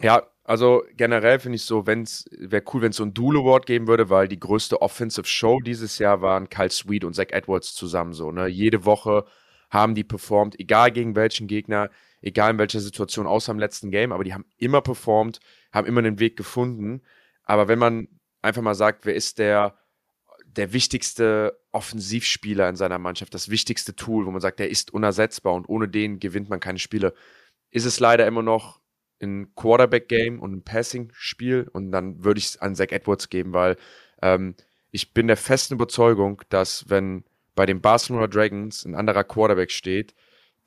Ja, also generell finde ich so, wenn es wäre cool, wenn es so ein Duel Award geben würde, weil die größte Offensive Show dieses Jahr waren Kyle Sweet und Zach Edwards zusammen so. Ne? Jede Woche haben die performt, egal gegen welchen Gegner, egal in welcher Situation, außer im letzten Game, aber die haben immer performt, haben immer den Weg gefunden. Aber wenn man einfach mal sagt, wer ist der der wichtigste Offensivspieler in seiner Mannschaft, das wichtigste Tool, wo man sagt, der ist unersetzbar und ohne den gewinnt man keine Spiele, ist es leider immer noch ein Quarterback-Game und ein Passing-Spiel und dann würde ich es an Zach Edwards geben, weil ähm, ich bin der festen Überzeugung, dass wenn bei den Barcelona Dragons ein anderer Quarterback steht,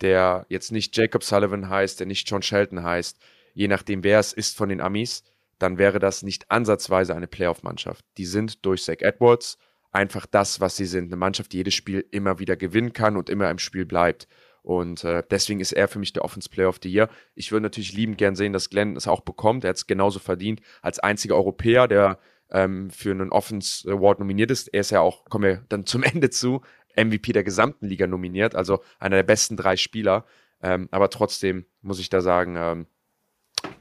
der jetzt nicht Jacob Sullivan heißt, der nicht John Shelton heißt, je nachdem wer es ist von den Amis, dann wäre das nicht ansatzweise eine Playoff-Mannschaft. Die sind durch Zach Edwards einfach das, was sie sind. Eine Mannschaft, die jedes Spiel immer wieder gewinnen kann und immer im Spiel bleibt. Und äh, deswegen ist er für mich der Offense Player of the Year. Ich würde natürlich liebend gern sehen, dass Glenn es auch bekommt. Er hat es genauso verdient als einziger Europäer, der ähm, für einen Offense Award nominiert ist. Er ist ja auch, kommen wir dann zum Ende zu, MVP der gesamten Liga nominiert, also einer der besten drei Spieler. Ähm, aber trotzdem muss ich da sagen, ähm,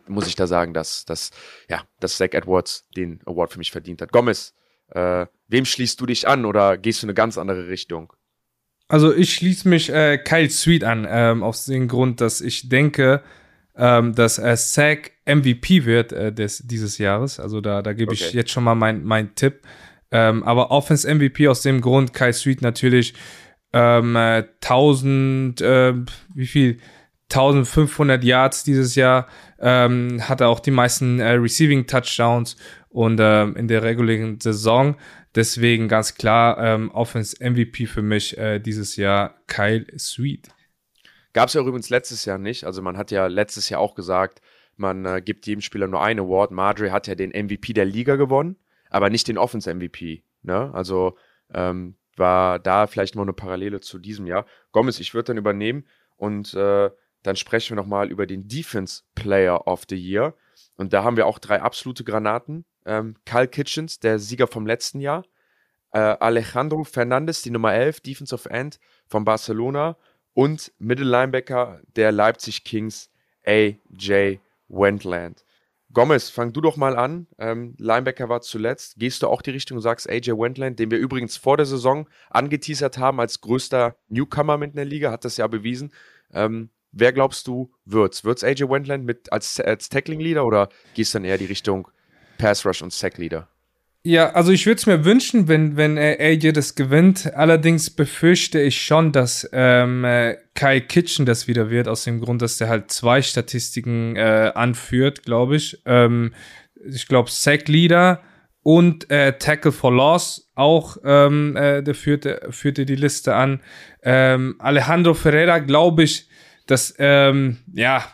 muss ich da sagen, dass, dass, ja, dass Zach Edwards den Award für mich verdient hat. Gomez, äh, wem schließt du dich an oder gehst du eine ganz andere Richtung? Also ich schließe mich äh, Kyle Sweet an, ähm, aus dem Grund, dass ich denke, ähm, dass er Sack MVP wird äh, des, dieses Jahres. Also da, da gebe okay. ich jetzt schon mal meinen mein Tipp. Ähm, aber Offense MVP aus dem Grund, Kyle Sweet natürlich ähm, äh, 1000, äh, wie viel? 1500 Yards dieses Jahr, ähm, hatte auch die meisten äh, Receiving Touchdowns und äh, in der regulären Saison Deswegen ganz klar ähm, Offense MVP für mich äh, dieses Jahr Kyle Sweet. Gab es ja übrigens letztes Jahr nicht. Also man hat ja letztes Jahr auch gesagt, man äh, gibt jedem Spieler nur einen Award. Madre hat ja den MVP der Liga gewonnen, aber nicht den Offense MVP. Ne? Also ähm, war da vielleicht noch eine Parallele zu diesem Jahr. Gomez, ich würde dann übernehmen und äh, dann sprechen wir nochmal über den Defense Player of the Year. Und da haben wir auch drei absolute Granaten. Ähm, Kyle Kitchens, der Sieger vom letzten Jahr. Äh, Alejandro Fernandes, die Nummer 11, Defensive End von Barcelona. Und Middle Linebacker der Leipzig Kings, AJ Wendland. Gomez, fang du doch mal an. Ähm, Linebacker war zuletzt. Gehst du auch die Richtung und sagst AJ Wendland, den wir übrigens vor der Saison angeteasert haben als größter Newcomer mit in der Liga, hat das ja bewiesen. Ähm, wer glaubst du wird's? Wird's AJ Wendland mit als, als Tackling Leader oder gehst dann eher die Richtung Pass Rush und Sack Leader? Ja, also ich würde es mir wünschen, wenn, wenn AJ das gewinnt. Allerdings befürchte ich schon, dass ähm, äh, Kai Kitchen das wieder wird, aus dem Grund, dass der halt zwei Statistiken äh, anführt, glaube ich. Ähm, ich glaube, Sack Leader und äh, Tackle for Loss auch, ähm, äh, der führte, führte die Liste an. Ähm, Alejandro Ferreira, glaube ich, dass, ähm, ja,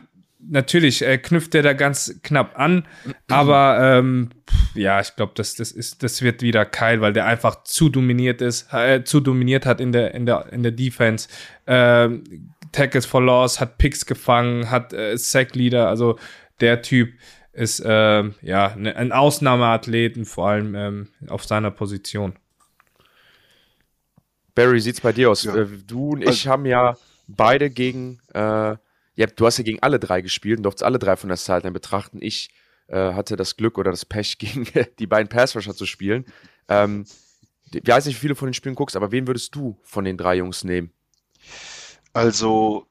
natürlich äh, knüpft er da ganz knapp an, aber ähm, ja, ich glaube, das, das, ist, das wird wieder Kyle, weil der einfach zu dominiert ist, äh, zu dominiert hat in der, in der, in der Defense. Ähm, Tackles for Loss, hat Picks gefangen, hat äh, Sack Leader, also der Typ ist äh, ja ne, ein Ausnahmeathleten, vor allem ähm, auf seiner Position. Barry, sieht's bei dir aus? Ja. Äh, du und ich also, haben ja beide gegen äh, ja, du hast ja gegen alle drei gespielt und durftest alle drei von der Sideline betrachten. Ich äh, hatte das Glück oder das Pech, gegen die beiden Passrusher zu spielen. Ähm, ich weiß nicht, wie viele von den Spielen guckst, aber wen würdest du von den drei Jungs nehmen? Also,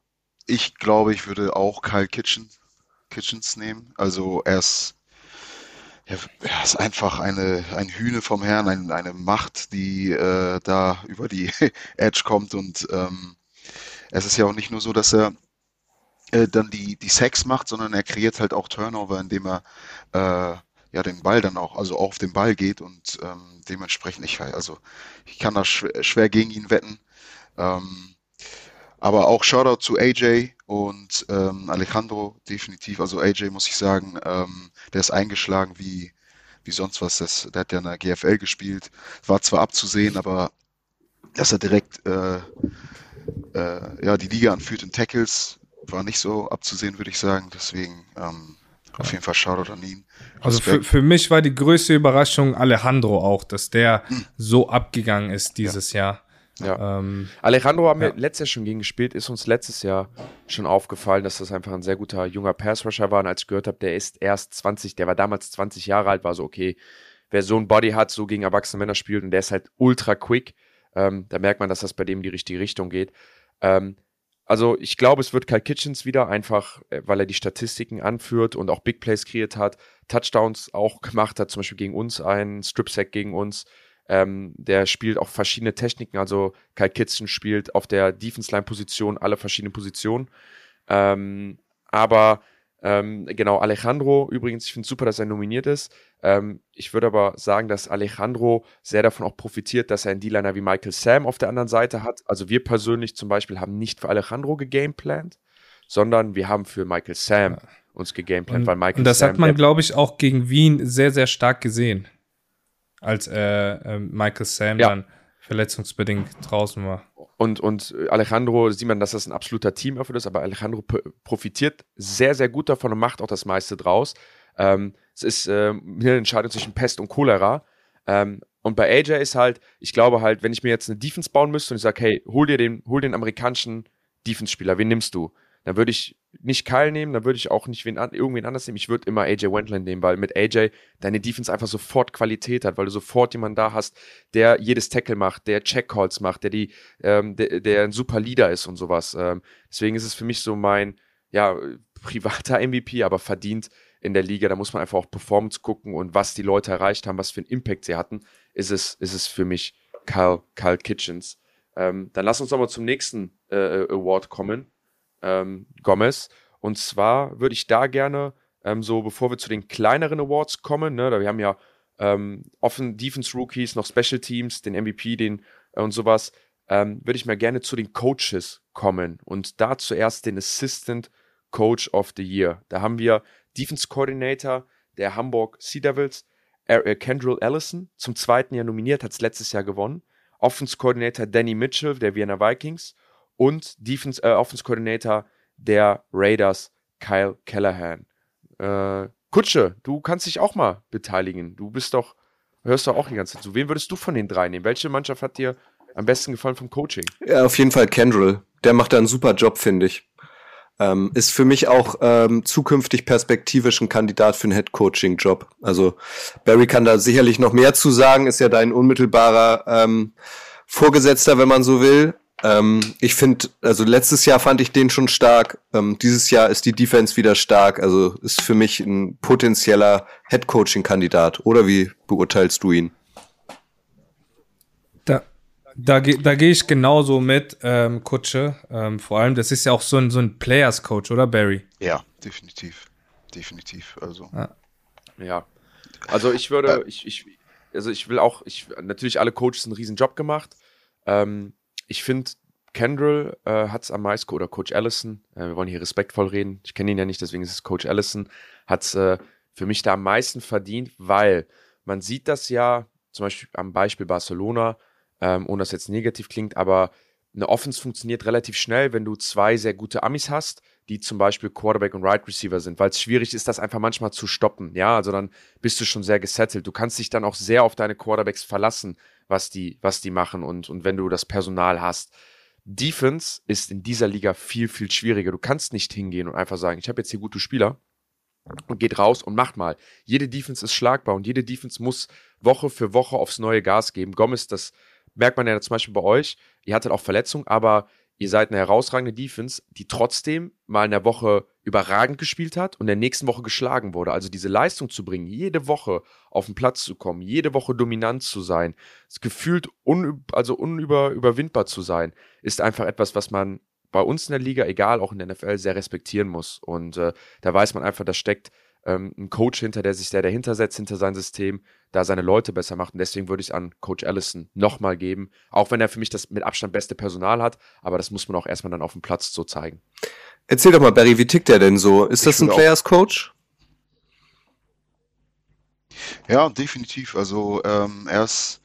ich glaube, ich würde auch Kyle Kitchen, Kitchens nehmen. Also, er ist, er ist einfach eine, ein Hühne vom Herrn, ein, eine Macht, die äh, da über die Edge kommt. Und ähm, es ist ja auch nicht nur so, dass er äh, dann die, die Sex macht, sondern er kreiert halt auch Turnover, indem er äh, ja den Ball dann auch, also auch auf den Ball geht und ähm, dementsprechend, ich also ich kann da schwer, schwer gegen ihn wetten. Ähm, aber auch Shoutout zu AJ und ähm, Alejandro, definitiv. Also AJ muss ich sagen, ähm, der ist eingeschlagen wie, wie sonst was. Das, der hat ja in der GFL gespielt. War zwar abzusehen, aber dass er direkt äh, äh, ja, die Liga anführt in Tackles, war nicht so abzusehen, würde ich sagen. Deswegen ähm, auf jeden Fall Shoutout an ihn. Also für, für mich war die größte Überraschung Alejandro auch, dass der hm. so abgegangen ist dieses ja. Jahr. Ja. Ähm, Alejandro haben ja. wir letztes Jahr schon gegen gespielt, ist uns letztes Jahr schon aufgefallen, dass das einfach ein sehr guter junger Passrusher war. Und als ich gehört habe, der ist erst 20, der war damals 20 Jahre alt, war so, okay, wer so ein Body hat, so gegen erwachsene Männer spielt und der ist halt ultra quick, ähm, da merkt man, dass das bei dem in die richtige Richtung geht. Ähm, also ich glaube, es wird Kyle Kitchens wieder, einfach äh, weil er die Statistiken anführt und auch Big Plays kreiert hat, Touchdowns auch gemacht hat, zum Beispiel gegen uns einen Strip-Sack gegen uns. Ähm, der spielt auch verschiedene Techniken, also Kyle Kitchen spielt auf der Defense-Line-Position alle verschiedenen Positionen. Ähm, aber ähm, genau, Alejandro, übrigens, ich finde es super, dass er nominiert ist. Ähm, ich würde aber sagen, dass Alejandro sehr davon auch profitiert, dass er einen D-Liner wie Michael Sam auf der anderen Seite hat. Also wir persönlich zum Beispiel haben nicht für Alejandro gegameplant, sondern wir haben für Michael Sam ja. uns gegameplant, weil Michael Und das Sam hat man, glaube ich, auch gegen Wien sehr, sehr stark gesehen, als äh, äh, Michael Sam ja. dann verletzungsbedingt draußen war. Und, und Alejandro sieht man, dass das ein absoluter Team-Effort ist, aber Alejandro profitiert sehr, sehr gut davon und macht auch das meiste draus. Ähm, es ist äh, eine Entscheidung zwischen Pest und Cholera. Ähm, und bei AJ ist halt, ich glaube halt, wenn ich mir jetzt eine Defense bauen müsste und ich sage, hey, hol dir den, hol den amerikanischen Defense-Spieler, wen nimmst du? Dann würde ich nicht Kyle nehmen, dann würde ich auch nicht wen an, irgendwen anders nehmen. Ich würde immer AJ Wendland nehmen, weil mit AJ deine Defense einfach sofort Qualität hat, weil du sofort jemanden da hast, der jedes Tackle macht, der Check-Calls macht, der die, ähm, der, der ein super Leader ist und sowas. Ähm, deswegen ist es für mich so mein, ja, privater MVP, aber verdient in der Liga. Da muss man einfach auch Performance gucken und was die Leute erreicht haben, was für einen Impact sie hatten, ist es, ist es für mich Kyle, Kyle Kitchens. Ähm, dann lass uns nochmal zum nächsten äh, Award kommen ähm, Gomez. Und zwar würde ich da gerne, ähm, so bevor wir zu den kleineren Awards kommen, ne, da wir haben ja ähm, offen Defense Rookies, noch Special Teams, den MVP, den äh, und sowas, ähm, würde ich mal gerne zu den Coaches kommen und da zuerst den Assistant Coach of the Year. Da haben wir Defense Coordinator der Hamburg Sea Devils, äh, Kendrill Allison, zum zweiten Jahr nominiert, hat es letztes Jahr gewonnen. Offense Coordinator Danny Mitchell der Vienna Vikings und Defense, äh, Offense Coordinator der Raiders Kyle Callahan. Äh, Kutsche, du kannst dich auch mal beteiligen. Du bist doch, hörst doch auch die ganze Zeit zu. Wen würdest du von den drei nehmen? Welche Mannschaft hat dir am besten gefallen vom Coaching? Ja, auf jeden Fall Kendrill. Der macht da einen super Job, finde ich. Ähm, ist für mich auch ähm, zukünftig perspektivisch ein Kandidat für einen Head-Coaching-Job. Also Barry kann da sicherlich noch mehr zu sagen, ist ja dein unmittelbarer ähm, Vorgesetzter, wenn man so will. Ähm, ich finde, also letztes Jahr fand ich den schon stark. Ähm, dieses Jahr ist die Defense wieder stark. Also ist für mich ein potenzieller Head-Coaching-Kandidat. Oder wie beurteilst du ihn? Da, da gehe ich genauso mit, ähm, Kutsche. Ähm, vor allem, das ist ja auch so ein, so ein Players-Coach, oder Barry? Ja, definitiv. Definitiv. Also. Ja. ja. Also ich würde, ich, ich, also ich will auch, ich, natürlich alle Coaches einen riesen Job gemacht. Ähm, ich finde, Kendrill äh, hat es am meisten, oder Coach Allison, äh, wir wollen hier respektvoll reden, ich kenne ihn ja nicht, deswegen ist es Coach Allison, hat es äh, für mich da am meisten verdient, weil man sieht das ja, zum Beispiel am Beispiel Barcelona, ähm, ohne dass jetzt negativ klingt, aber eine Offense funktioniert relativ schnell, wenn du zwei sehr gute Amis hast, die zum Beispiel Quarterback und Right Receiver sind, weil es schwierig ist, das einfach manchmal zu stoppen. Ja, also dann bist du schon sehr gesettelt. Du kannst dich dann auch sehr auf deine Quarterbacks verlassen, was die, was die machen und, und wenn du das Personal hast. Defense ist in dieser Liga viel, viel schwieriger. Du kannst nicht hingehen und einfach sagen, ich habe jetzt hier gute Spieler und geht raus und macht mal. Jede Defense ist schlagbar und jede Defense muss Woche für Woche aufs neue Gas geben. Gomez, das merkt man ja zum Beispiel bei euch, ihr hattet auch Verletzungen, aber ihr seid eine herausragende Defense, die trotzdem mal in der Woche überragend gespielt hat und in der nächsten Woche geschlagen wurde. Also diese Leistung zu bringen, jede Woche auf den Platz zu kommen, jede Woche dominant zu sein, gefühlt un, also unüberwindbar zu sein, ist einfach etwas, was man bei uns in der Liga, egal auch in der NFL, sehr respektieren muss. Und äh, da weiß man einfach, da steckt ähm, ein Coach hinter, der sich sehr dahinter setzt, hinter sein System, da seine Leute besser macht. Und deswegen würde ich es an Coach Allison nochmal geben, auch wenn er für mich das mit Abstand beste Personal hat. Aber das muss man auch erstmal dann auf dem Platz so zeigen. Erzähl doch mal, Barry, wie tickt der denn so? Ist ich das ein Players Coach? Ja, definitiv. Also ähm, er ist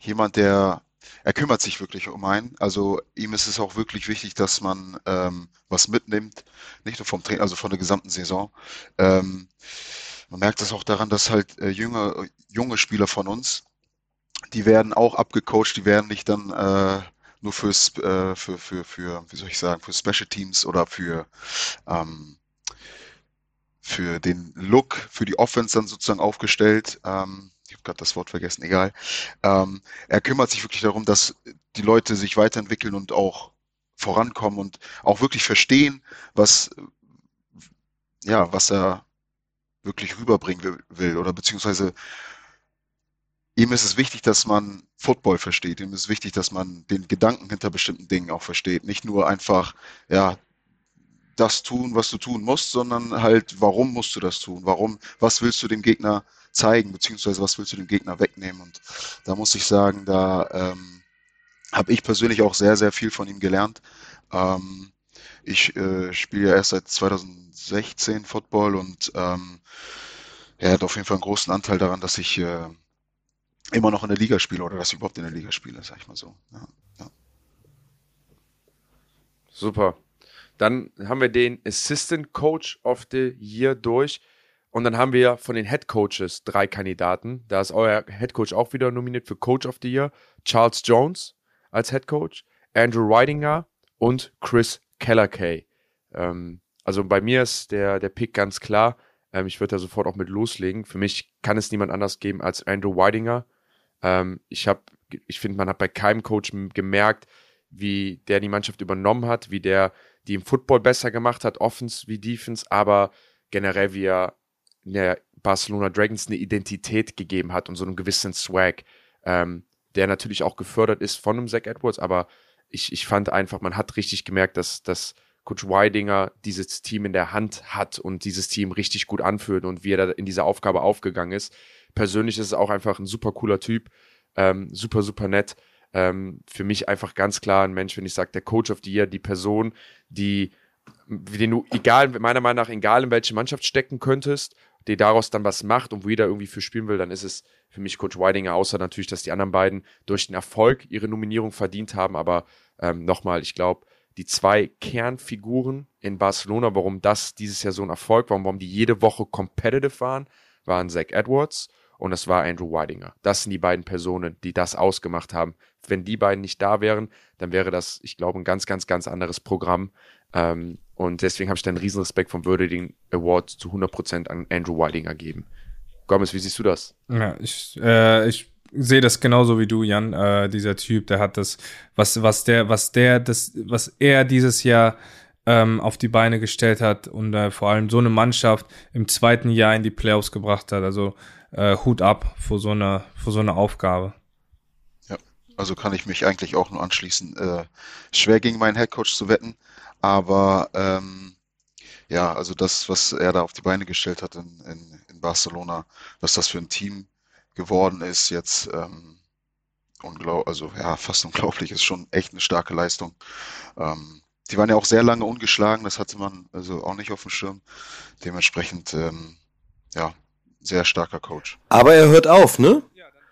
jemand, der er kümmert sich wirklich um einen. Also ihm ist es auch wirklich wichtig, dass man ähm, was mitnimmt, nicht nur vom Training, also von der gesamten Saison. Ähm, man merkt das auch daran, dass halt äh, junge, junge Spieler von uns, die werden auch abgecoacht, die werden nicht dann äh, nur fürs, äh, für, für, für, wie soll ich sagen, für Special Teams oder für ähm, für den Look, für die Offense dann sozusagen aufgestellt. Ähm, gerade das Wort vergessen, egal. Ähm, er kümmert sich wirklich darum, dass die Leute sich weiterentwickeln und auch vorankommen und auch wirklich verstehen, was, ja, was er wirklich rüberbringen will oder beziehungsweise ihm ist es wichtig, dass man Football versteht. Ihm ist es wichtig, dass man den Gedanken hinter bestimmten Dingen auch versteht. Nicht nur einfach, ja, das tun, was du tun musst, sondern halt, warum musst du das tun? Warum, was willst du dem Gegner zeigen, beziehungsweise was willst du dem Gegner wegnehmen? Und da muss ich sagen, da ähm, habe ich persönlich auch sehr, sehr viel von ihm gelernt. Ähm, ich äh, spiele ja erst seit 2016 Football und ähm, er hat auf jeden Fall einen großen Anteil daran, dass ich äh, immer noch in der Liga spiele oder dass ich überhaupt in der Liga spiele, sag ich mal so. Ja, ja. Super. Dann haben wir den Assistant Coach of the Year durch. Und dann haben wir von den Head Coaches drei Kandidaten. Da ist euer Head Coach auch wieder nominiert für Coach of the Year. Charles Jones als Head Coach, Andrew Ridinger und Chris Kellerkay. Ähm, also bei mir ist der, der Pick ganz klar. Ähm, ich würde da sofort auch mit loslegen. Für mich kann es niemand anders geben als Andrew Weidinger. Ähm, ich ich finde, man hat bei keinem Coach gemerkt, wie der die Mannschaft übernommen hat, wie der die im Football besser gemacht hat, Offense wie Defense, aber generell wie er der Barcelona Dragons eine Identität gegeben hat und so einen gewissen Swag, ähm, der natürlich auch gefördert ist von einem Zach Edwards, aber ich, ich fand einfach, man hat richtig gemerkt, dass, dass Coach Weidinger dieses Team in der Hand hat und dieses Team richtig gut anführt und wie er da in dieser Aufgabe aufgegangen ist. persönlich ist es auch einfach ein super cooler Typ, ähm, super, super nett. Ähm, für mich einfach ganz klar ein Mensch, wenn ich sage, der Coach of the Year, die Person, die, den du, egal, meiner Meinung nach, egal in welche Mannschaft stecken könntest, die daraus dann was macht und wo jeder irgendwie für spielen will, dann ist es für mich Coach Weidinger, außer natürlich, dass die anderen beiden durch den Erfolg ihre Nominierung verdient haben. Aber ähm, nochmal, ich glaube, die zwei Kernfiguren in Barcelona, warum das dieses Jahr so ein Erfolg war, warum die jede Woche competitive waren, waren Zach Edwards und das war Andrew Weidinger. Das sind die beiden Personen, die das ausgemacht haben. Wenn die beiden nicht da wären, dann wäre das, ich glaube, ein ganz, ganz, ganz anderes Programm. Ähm, und deswegen habe ich dann einen riesen Respekt vom Würdigen Award zu 100% an Andrew Weidinger geben. Gomez, wie siehst du das? Ja, ich, äh, ich sehe das genauso wie du, Jan. Äh, dieser Typ, der hat das, was, was der, was der, das, was er dieses Jahr ähm, auf die Beine gestellt hat und äh, vor allem so eine Mannschaft im zweiten Jahr in die Playoffs gebracht hat. Also äh, Hut ab vor so einer, vor so einer Aufgabe. Ja, also kann ich mich eigentlich auch nur anschließen. Äh, schwer gegen meinen Headcoach zu wetten, aber ähm, ja, also das, was er da auf die Beine gestellt hat in, in, in Barcelona, was das für ein Team geworden ist jetzt, ähm, unglaublich, also ja, fast unglaublich, ist schon echt eine starke Leistung. Ähm, die waren ja auch sehr lange ungeschlagen, das hatte man also auch nicht auf dem Schirm. Dementsprechend, ähm, ja, sehr starker Coach. Aber er hört auf, ne?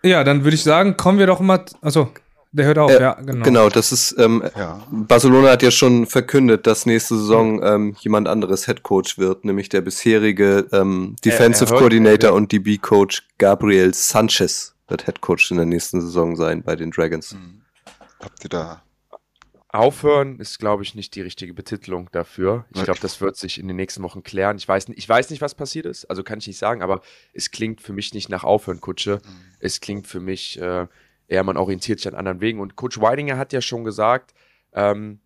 Ja, dann würde ich sagen, kommen wir doch mal. Also, der hört auf, Äh, ja, genau. Genau, das ist, ähm, Ja, Barcelona hat ja schon verkündet, dass nächste Saison ähm, jemand anderes Head Coach wird, nämlich der bisherige ähm, Defensive er hört- Coordinator und DB Coach Gabriel Sanchez wird Head Coach in der nächsten Saison sein bei den Dragons. hm. habt ihr da Aufhören ist, glaube ich, nicht die richtige Betitelung dafür. Ich glaube, das wird sich in den nächsten Wochen klären. Ich weiß, nicht- ich weiß nicht, was passiert ist, also kann ich nicht sagen, aber es klingt für mich nicht nach Aufhören, Kutsche. Es klingt für mich äh, eher, man orientiert sich an anderen Wegen. Und Coach Weidinger hat ja schon gesagt, ähm,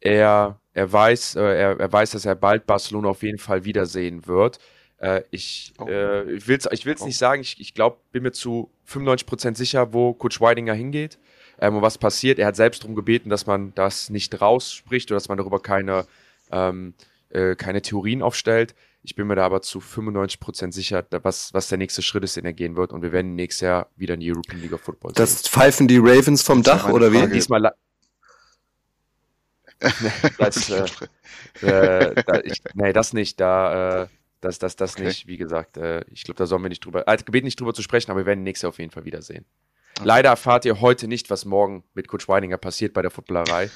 er, er, weiß, äh, er, er weiß, dass er bald Barcelona auf jeden Fall wiedersehen wird. Äh, ich Oh. äh, ich will es ich will's Oh. nicht sagen, ich, ich glaube, bin mir zu 95% sicher, wo Coach Weidinger hingeht ähm, und was passiert. Er hat selbst darum gebeten, dass man das nicht rausspricht oder dass man darüber keine, ähm, äh, keine Theorien aufstellt. Ich bin mir da aber zu 95% sicher, was, was der nächste Schritt ist, den er gehen wird. Und wir werden nächstes Jahr wieder in die European League of Football sehen. Das pfeifen die Ravens vom Dach oder wie? Diesmal. das, äh, äh, da, ich, nee, das nicht. Da, äh, das, das, das Okay. nicht. Wie gesagt, äh, ich glaube, da sollen wir nicht drüber. Als gebeten nicht drüber zu sprechen, aber wir werden nächstes Jahr auf jeden Fall wiedersehen. Leider erfahrt ihr heute nicht, was morgen mit Coach Weininger passiert bei der Footballerei.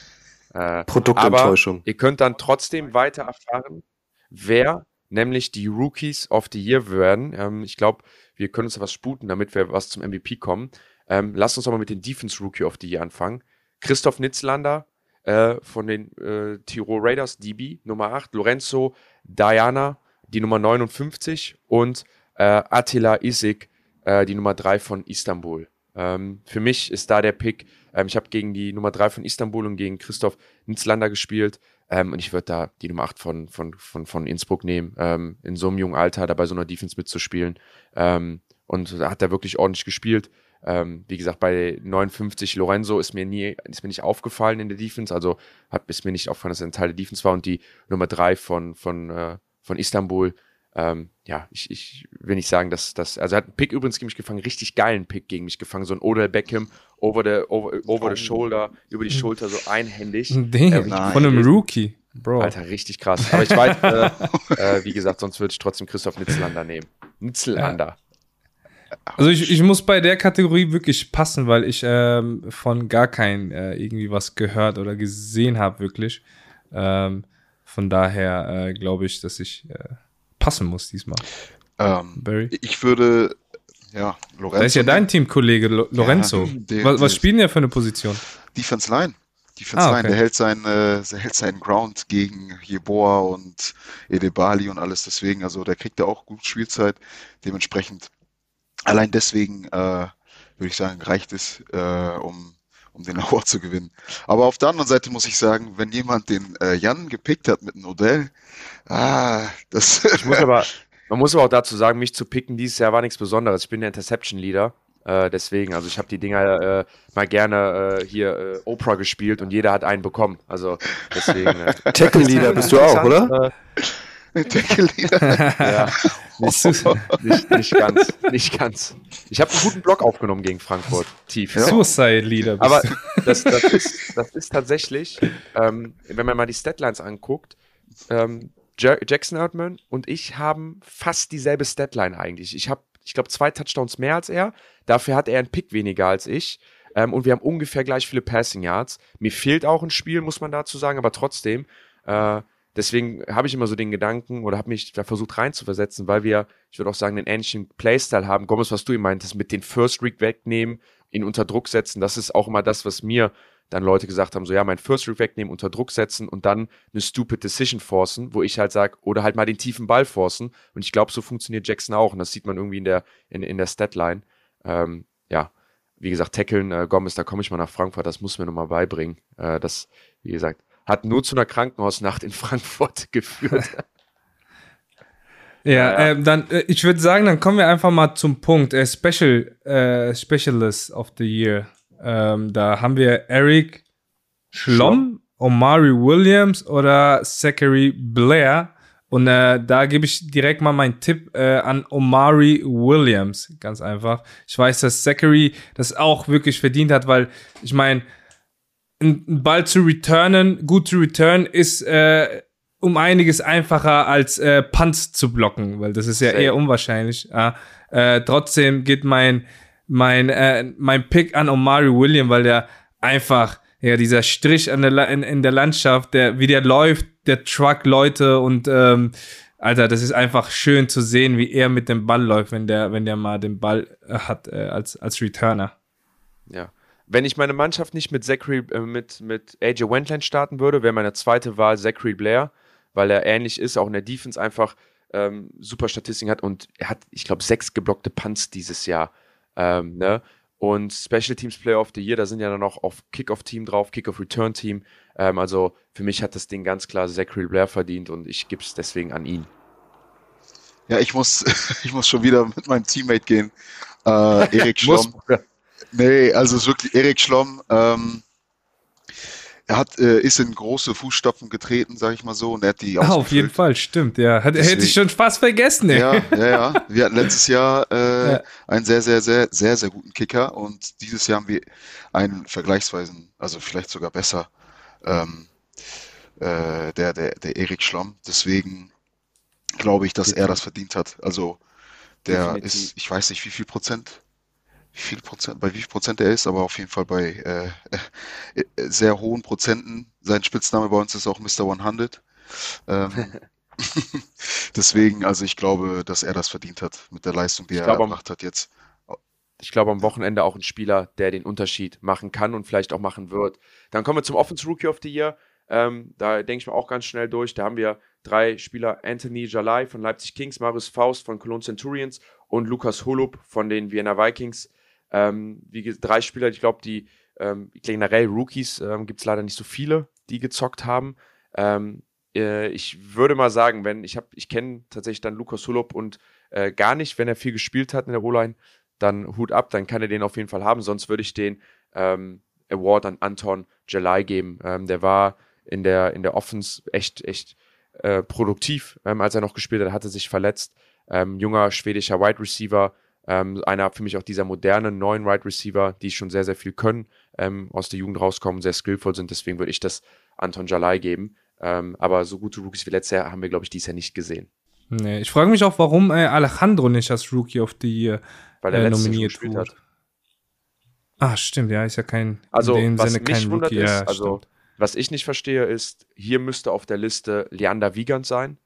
Äh, Produktenttäuschung. ihr könnt dann trotzdem weiter erfahren, wer nämlich die Rookies of the Year werden. Ähm, ich glaube, wir können uns da was sputen, damit wir was zum MVP kommen. Ähm, lasst uns doch mal mit den Defense Rookie of the Year anfangen. Christoph Nitzlander äh, von den äh, Tirol Raiders, DB, Nummer 8. Lorenzo Diana, die Nummer 59. Und äh, Attila Isik, äh, die Nummer 3 von Istanbul. Ähm, für mich ist da der Pick. Ähm, ich habe gegen die Nummer 3 von Istanbul und gegen Christoph Nitzlander gespielt. Ähm, und ich würde da die Nummer 8 von, von, von, von Innsbruck nehmen, ähm, in so einem jungen Alter da bei so einer Defense mitzuspielen. Ähm, und da hat er wirklich ordentlich gespielt. Ähm, wie gesagt, bei 59 Lorenzo ist mir nie, ist mir nicht aufgefallen in der Defense, also hat ist mir nicht aufgefallen, dass er ein Teil der Defense war und die Nummer 3 von, von, äh, von Istanbul. Ähm, ja, ich, ich will nicht sagen, dass das, also er hat einen Pick übrigens gegen mich gefangen, richtig geilen Pick gegen mich gefangen, so ein Odell Beckham over the, over, over the shoulder, über die Schulter, so einhändig. Ding, Äh, von einem Rookie, Bro. Alter, richtig krass. Aber ich weiß, äh, äh, wie gesagt, sonst würde ich trotzdem Christoph Nitzelander nehmen. Nitzelander. Also ich, ich muss bei der Kategorie wirklich passen, weil ich ähm, von gar keinen äh, irgendwie was gehört oder gesehen habe, wirklich. Ähm, von daher äh, glaube ich, dass ich äh, passen muss diesmal. Ähm, Barry. ich würde, ja, Lorenzo. Da ist ja dein Teamkollege Lo Lorenzo. der- was, was denn der für eine Position? Defense Line. Defense Ah, Line, okay. der hält seinen, äh, der hält seinen Ground gegen Jeboa und Edebali und alles deswegen. Also der kriegt ja auch gut Spielzeit. Dementsprechend, allein deswegen, äh, würde ich sagen, reicht es, äh, um, um den Award zu gewinnen. Aber auf der anderen Seite muss ich sagen, wenn jemand den äh, Jan gepickt hat mit einem Odell, ah, das. Ich muss aber, man muss aber auch dazu sagen, mich zu picken dieses Jahr war nichts Besonderes. Ich bin der Interception Leader. Äh, deswegen, also ich habe die Dinger äh, mal gerne äh, hier äh, Oprah gespielt und jeder hat einen bekommen. Also deswegen. Äh, Tackle Leader bist du auch, oder? Äh, Tackle Leader. Ja, nicht, nicht ganz, nicht ganz. Ich habe einen guten Block aufgenommen gegen Frankfurt, tief. Ja. Suicide Leader. bist Aber du. das, das, ist, das ist tatsächlich, ähm, wenn man mal die Statlines anguckt, ähm, Jackson Erdmann und ich haben fast dieselbe Statline eigentlich. Ich habe, ich glaube, zwei Touchdowns mehr als er. Dafür hat er einen Pick weniger als ich. Ähm, und wir haben ungefähr gleich viele Passing Yards. Mir fehlt auch ein Spiel, muss man dazu sagen, aber trotzdem. Äh, deswegen habe ich immer so den Gedanken oder habe mich da versucht reinzuversetzen, weil wir, ich würde auch sagen, einen ähnlichen Playstyle haben. Gomez, was du ihm meintest, mit den First Read wegnehmen, ihn unter Druck setzen. Das ist auch immer das, was mir dann Leute gesagt haben, so ja, mein First Read wegnehmen, unter Druck setzen und dann eine stupid Decision forcen, wo ich halt sage, oder halt mal den tiefen Ball forcen. Und ich glaube, so funktioniert Jackson auch. Und das sieht man irgendwie in der, in, in der Statline. Ähm, ja, wie gesagt, tackeln, äh, Gomez, da komme ich mal nach Frankfurt, das muss mir nochmal beibringen. Äh, das, wie gesagt, hat nur zu einer Krankenhausnacht in Frankfurt geführt. Ja, Ja. Ähm, dann, äh, ich würde sagen, dann kommen wir einfach mal zum Punkt. Äh, Special, äh, Specialist of the Year. Ähm, da haben wir Eric Schlomm, Omari Williams oder Zachary Blair. Und äh, da gebe ich direkt mal meinen Tipp äh, an Omari Williams. Ganz einfach. Ich weiß, dass Zachary das auch wirklich verdient hat, weil ich meine, ein ein Ball zu returnen, gut zu returnen, ist äh, um einiges einfacher als äh, Punts zu blocken, weil das ist ja Safe. eher unwahrscheinlich. Ja. Äh, trotzdem geht mein mein äh, mein Pick an Omari Williams, weil der einfach ja dieser Strich an der La in, in der Landschaft, der wie der läuft, der Truck Leute und ähm, Alter, das ist einfach schön zu sehen, wie er mit dem Ball läuft, wenn der wenn der mal den Ball äh, hat äh, als als Returner. Ja. Wenn ich meine Mannschaft nicht mit Zachary, äh, mit, mit AJ Wentland starten würde, wäre meine zweite Wahl Zachary Blair, weil er ähnlich ist, auch in der Defense einfach ähm, super Statistiken hat und er hat, ich glaube, sechs geblockte Punts dieses Jahr. Ähm, ne? Und Special Teams Player of the Year, da sind ja dann auch auf Kickoff-Team drauf, Kickoff-Return-Team. Ähm, also für mich hat das Ding ganz klar Zachary Blair verdient und ich gebe es deswegen an ihn. Ja, ich muss, ich muss schon wieder mit meinem Teammate gehen. Äh, Erik Schlomm. Nee, also wirklich Erik Schlomm. Ähm, er hat, äh, ist in große Fußstapfen getreten, sag ich mal so, und er hat die Ah, auf jeden. Fall, stimmt, ja. Hat, hätte Deswegen- ich schon fast vergessen, ey. Ja, ja, ja. Wir hatten letztes Jahr äh, Ja. einen sehr, sehr, sehr, sehr, sehr guten Kicker und dieses Jahr haben wir einen vergleichsweise, also vielleicht sogar besser, ähm, äh, der, der, der Erik Schlomm. Deswegen glaube ich, dass er das verdient hat. Also der Definitiv. ist, ich weiß nicht, wie viel Prozent, wie viel Prozent, bei wie viel Prozent er ist, aber auf jeden Fall bei äh, äh, sehr hohen Prozenten. Sein Spitzname bei uns ist auch Mr. 100. Ähm, deswegen, also ich glaube, dass er das verdient hat mit der Leistung, die Ich er glaube, erbracht hat jetzt. ich glaube, am Wochenende auch ein Spieler, der den Unterschied machen kann und vielleicht auch machen wird. Dann kommen wir zum Offense Rookie of the Year. Ähm, da denke ich mir auch ganz schnell durch. Da haben wir drei Spieler: Anthony Jalai von Leipzig Kings, Marius Faust von Cologne Centurions und Lukas Holub von den Vienna Vikings. Ähm, wie drei Spieler, ich glaube, die ähm, generell Rookies ähm, gibt es leider nicht so viele, die gezockt haben. Ähm, äh, ich würde mal sagen, wenn ich habe, ich kenne tatsächlich dann Lukas Holub und äh, gar nicht, wenn er viel gespielt hat in der O-Line dann Hut ab, dann kann er den auf jeden Fall haben. Sonst würde ich den ähm, Award an Anton Jalai geben. Ähm, der war in der, in der Offense echt, echt äh, produktiv, ähm, als er noch gespielt hat, hatte sich verletzt. Ähm, junger schwedischer Wide Receiver, ähm, einer für mich auch dieser modernen neuen Wide Receiver, die schon sehr, sehr viel können, ähm, aus der Jugend rauskommen, sehr skillvoll sind. Deswegen würde ich das Anton Jalai geben. Ähm, aber so gute Rookies wie letztes Jahr haben wir, glaube ich, dieses Jahr nicht gesehen. Nee, ich frage mich auch, warum äh, Alejandro nicht als Rookie of the Year Weil er äh, nominiert gespielt wurde. hat. Ah, stimmt, ja, ist ja kein, Also, in dem was Sinne kein Rookie. ist, ja, also, stimmt. was ich nicht verstehe, ist, hier müsste auf der Liste Leander Wiegand sein.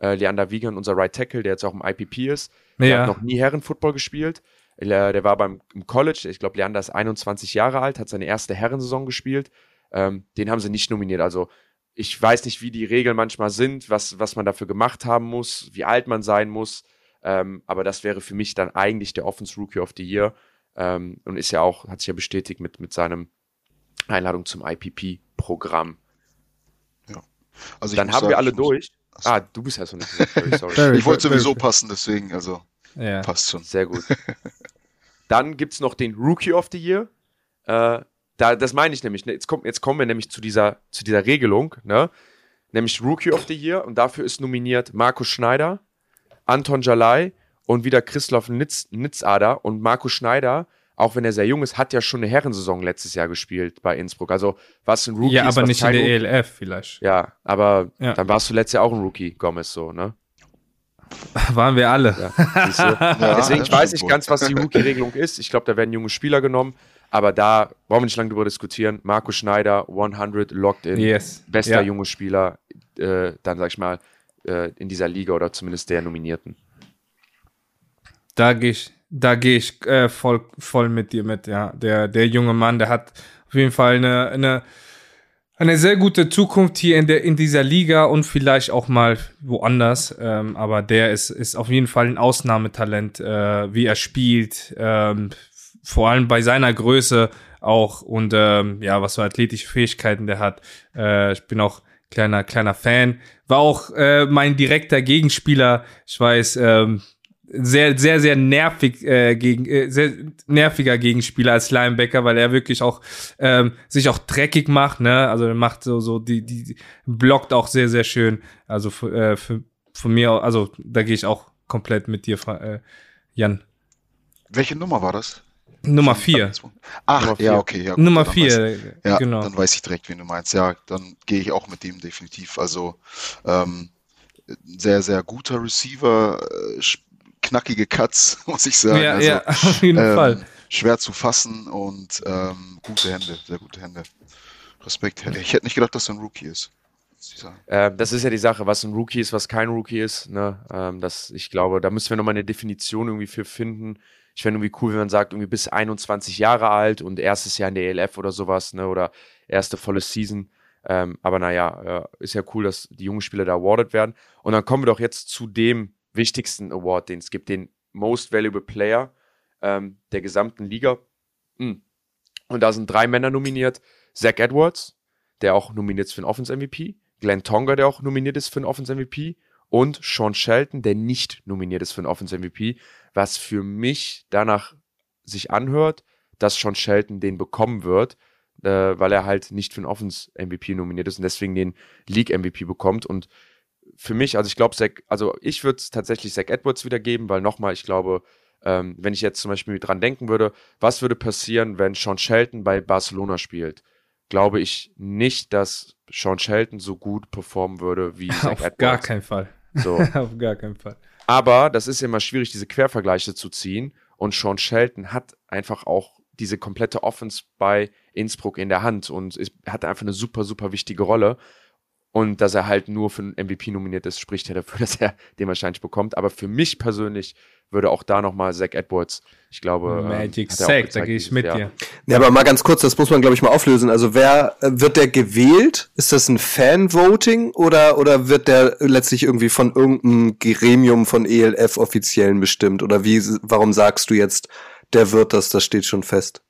Äh, Leander Wiegand, unser Right Tackle, der jetzt auch im IPP ist. Der Ja. hat noch nie Herrenfootball gespielt. Der, der war beim im College, ich glaube, Leander ist 21 Jahre alt, hat seine erste Herrensaison gespielt. Ähm, den haben sie nicht nominiert. Also, ich weiß nicht, wie die Regeln manchmal sind, was, was man dafür gemacht haben muss, wie alt man sein muss. Ähm, aber das wäre für mich dann eigentlich der Offense Rookie of the Year. Ähm, und ist ja auch, hat sich ja bestätigt mit, mit seinem Einladung zum IPP-Programm. Also ich Dann haben sagen, wir alle durch. Ah, du bist ja so nicht gesagt. Sorry, Ich wollte sowieso passen, deswegen, also Ja. passt schon. Sehr gut. Dann gibt es noch den Rookie of the Year. Äh, da, das meine ich nämlich. Ne? Jetzt, kommt, jetzt kommen wir nämlich zu dieser, zu dieser Regelung. Ne? nämlich Rookie of the Year. Und dafür ist nominiert Markus Schneider, Anton Jalai und wieder Christoph Nitz, Nitzader. Und Markus Schneider, auch wenn er sehr jung ist, hat ja schon eine Herrensaison letztes Jahr gespielt bei Innsbruck. Also was ein Rookie Ja, aber nicht in der ELF vielleicht. Ja, aber Ja. dann warst du letztes Jahr auch ein Rookie, Gomez, so, ne? Waren wir alle. Ja? Ja, Deswegen, ich weiß nicht ganz, was die Rookie-Regelung ist. Ich glaube, da werden junge Spieler genommen. Aber da brauchen wir nicht lange drüber diskutieren. Marco Schneider, 100 locked in. Yes. Bester ja. junge Spieler, äh, dann sag ich mal, äh, in dieser Liga oder zumindest der Nominierten. Da gehe ich, da gehe ich äh, voll, voll mit dir mit, ja. Der, der junge Mann, der hat auf jeden Fall eine, eine, eine sehr gute Zukunft hier in, der, in dieser Liga und vielleicht auch mal woanders. Ähm, aber der ist, ist auf jeden Fall ein Ausnahmetalent, äh, wie er spielt. Ähm, vor allem bei seiner Größe auch und ähm, ja, was für athletische Fähigkeiten der hat. Äh, ich bin auch kleiner, kleiner Fan. War auch äh, mein direkter Gegenspieler. Ich weiß, ähm, sehr, sehr, sehr nervig äh, gegen, äh, sehr nerviger Gegenspieler als Linebacker, weil er wirklich auch ähm, sich auch dreckig macht, ne? Also er macht so, so die, die die blockt auch sehr, sehr schön. Also äh, für, von mir, also da gehe ich auch komplett mit dir, äh, Jan. Welche Nummer war das? Nummer vier. Ach, Nummer ja, vier. okay. Ja, gut, Nummer dann weiß- vier, Ja, genau. dann weiß ich direkt, wen du meinst. Ja, dann gehe ich auch mit dem definitiv. Also ähm, sehr, sehr guter Receiver, äh, knackige Cuts, muss ich sagen. ja, also, ja, auf jeden ähm, Fall. Schwer zu fassen und ähm, gute Hände, sehr gute Hände. Respekt. Ich hätte nicht gedacht, dass er ein Rookie ist. Ähm, das ist ja die Sache, was ein Rookie ist, was kein Rookie ist. Ne? Ähm, das, ich glaube, da müssen wir nochmal eine Definition irgendwie für finden. Ich fände irgendwie cool, wenn man sagt, irgendwie bis 21 Jahre alt und erstes Jahr in der ELF oder sowas, ne? Oder erste volle Season. Ähm, aber naja, äh, ist ja cool, dass die jungen Spieler da awarded werden. Und dann kommen wir doch jetzt zu dem wichtigsten Award, den es gibt, den Most Valuable Player ähm, der gesamten Liga. Mm. Und da sind drei Männer nominiert. Zach Edwards, der auch nominiert ist für den Offense MVP. Glenn Tonga, der auch nominiert ist für den Offense MVP. Und Sean Shelton, der nicht nominiert ist für den Offense MVP. Was für mich danach sich anhört, dass Sean Shelton den bekommen wird, äh, weil er halt nicht für den Offense MVP nominiert ist und deswegen den League MVP bekommt. Und für mich, also ich glaube, also ich würde es tatsächlich Zach Edwards wiedergeben, weil nochmal, ich glaube, ähm, wenn ich jetzt zum Beispiel dran denken würde, was würde passieren, wenn Sean Shelton bei Barcelona spielt? Glaube ich nicht, dass Sean Shelton so gut performen würde wie Zach Auf Edwards. gar keinen Fall. So. auf gar keinen Fall. Aber das ist immer schwierig, diese Quervergleiche zu ziehen. Und Sean Shelton hat einfach auch diese komplette Offense bei Innsbruck in der Hand und ist, hat einfach eine super, super wichtige Rolle. Und dass er halt nur für den MVP nominiert ist, spricht ja dafür, dass er den wahrscheinlich bekommt. Aber für mich persönlich würde auch da nochmal Zach Edwards, ich glaube. ähm, Magic hat er auch Sack, da gehe ich mit dir. Ja, aber mal ganz kurz, das muss man, glaube ich, mal auflösen. Also wer äh, wird der gewählt? Ist das ein Fan-Voting oder, oder wird der letztlich irgendwie von irgendeinem Gremium von ELF-Offiziellen bestimmt? Oder wie, warum sagst du jetzt, der wird das, das steht schon fest?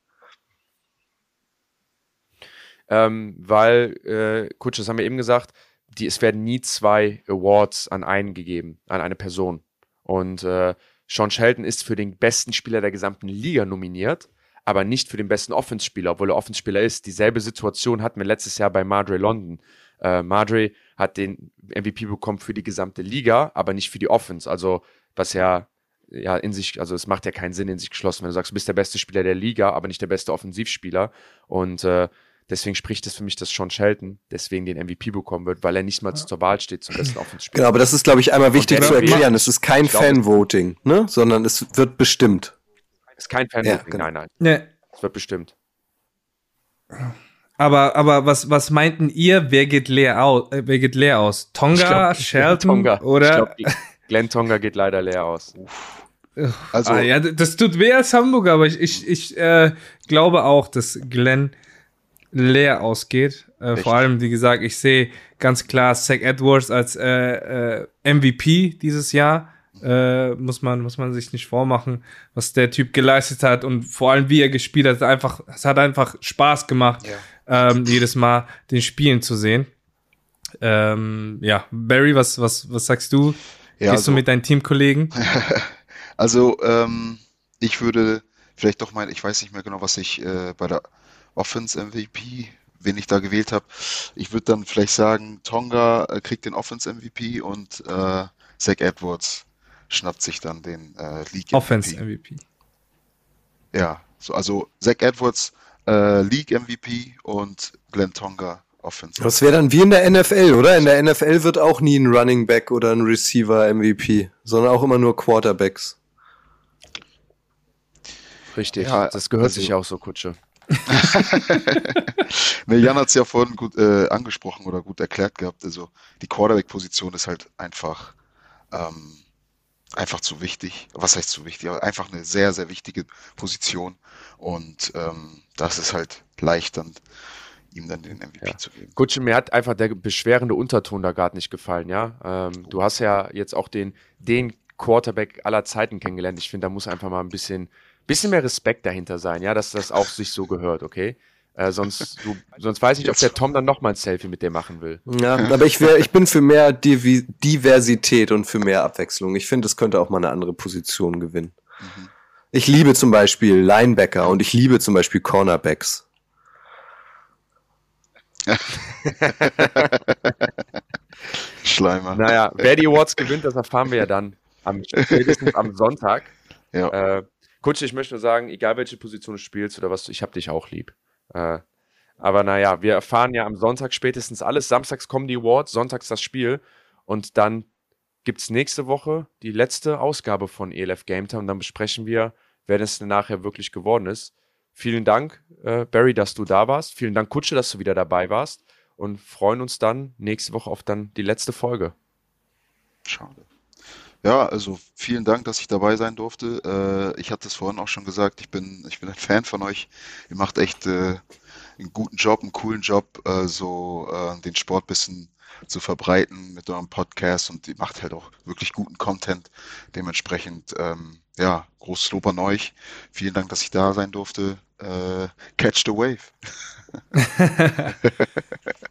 Ähm, weil, äh, Kutsch, das haben wir eben gesagt, die, es werden nie zwei Awards an einen gegeben, an eine Person. Und äh, Sean Shelton ist für den besten Spieler der gesamten Liga nominiert, aber nicht für den besten Offenspieler, obwohl er Offenspieler ist. Dieselbe Situation hatten wir letztes Jahr bei Madre London. Äh, Madre hat den MVP bekommen für die gesamte Liga, aber nicht für die Offense. Also, was ja, ja in sich, also es macht ja keinen Sinn in sich geschlossen, wenn du sagst, du bist der beste Spieler der Liga, aber nicht der beste Offensivspieler. Und äh, deswegen spricht es für mich, dass Sean Shelton deswegen den MVP bekommen wird, weil er nicht mal zur Wahl steht zum besten Offenspieler. Genau, aber das ist, glaube ich, einmal wichtig zu erklären. Es ist kein Fan-Voting, ne? sondern es wird bestimmt. Ist kein Fan, Ja, genau. nein, nein, Ne, es wird bestimmt. aber, aber was, was meinten ihr, wer geht leer aus? Äh, wer geht leer aus? Tonga, Shelton Tonga. oder? Ich glaub, Glenn Tonga geht leider leer aus. Also, ah, ja, das tut weh als Hamburger, aber ich, ich, ich äh, glaube auch, dass Glenn leer ausgeht. Äh, vor allem, wie gesagt, ich sehe ganz klar Zach Edwards als äh, äh, MVP dieses Jahr. Äh, muss man muss man sich nicht vormachen, was der Typ geleistet hat und vor allem wie er gespielt hat, einfach es hat einfach Spaß gemacht, ähm, jedes Mal den Spielen zu sehen. Ähm, ja, Barry, was was was sagst du? ja, Gehst du also, mit deinen Teamkollegen? also ähm, ich würde vielleicht doch mal, ich weiß nicht mehr genau, was ich äh, bei der Offense MVP wen ich da gewählt habe. Ich würde dann vielleicht sagen, Tonga äh, kriegt den Offense MVP und äh, Zach Edwards schnappt sich dann den äh, League Offense MVP. Ja, so, also Zach Edwards äh, League MVP und Glenn Tonga Offense. Das wäre dann wie in der NFL, oder? In der NFL wird auch nie ein Running Back oder ein Receiver MVP, sondern auch immer nur Quarterbacks. Richtig, ja, das gehört also, sich auch so, Kutsche. ne, Jan hat es ja vorhin gut äh, angesprochen oder gut erklärt gehabt. Also die Quarterback-Position ist halt einfach, ähm, einfach zu wichtig. Was heißt zu wichtig? Einfach eine sehr, sehr wichtige Position. Und ähm, das ist halt leicht dann ihm dann den MVP ja. zu geben. Gutsche, mir hat einfach der beschwerende Unterton da gerade nicht gefallen, ja. Ähm, du hast ja jetzt auch den, den Quarterback aller Zeiten kennengelernt. Ich finde, da muss einfach mal ein bisschen, bisschen mehr Respekt dahinter sein, ja, dass das auch sich so gehört, okay? Äh, sonst, du, sonst weiß ich nicht, ob der Tom dann nochmal ein Selfie mit dir machen will. Ja, aber ich, wär, ich bin für mehr Divi Diversität und für mehr Abwechslung. Ich finde, es könnte auch mal eine andere Position gewinnen. Mhm. Ich liebe zum Beispiel Linebacker und ich liebe zum Beispiel Cornerbacks. Schleimer. Naja, wer die Awards gewinnt, das erfahren wir ja dann am, spätestens am Sonntag. Ja. Äh, Kutsche, ich möchte nur sagen, egal welche Position du spielst oder was, ich hab dich auch lieb. Äh, aber naja, wir erfahren ja am Sonntag spätestens alles. Samstags kommen die Awards, sonntags das Spiel und dann gibt es nächste Woche die letzte Ausgabe von ELF Game Time und dann besprechen wir, wer es nachher wirklich geworden ist. Vielen Dank, äh, Barry, dass du da warst. Vielen Dank, Kutsche, dass du wieder dabei warst. Und freuen uns dann nächste Woche auf dann die letzte Folge. Schade. Ja, also vielen Dank, dass ich dabei sein durfte. Äh, ich hatte es vorhin auch schon gesagt, ich bin, ich bin ein Fan von euch. Ihr macht echt äh, einen guten Job, einen coolen Job, äh, so äh, den Sport bisschen zu verbreiten mit eurem Podcast und ihr macht halt auch wirklich guten Content. Dementsprechend, ähm, ja, großes Lob an euch. Vielen Dank, dass ich da sein durfte. Äh, catch the wave.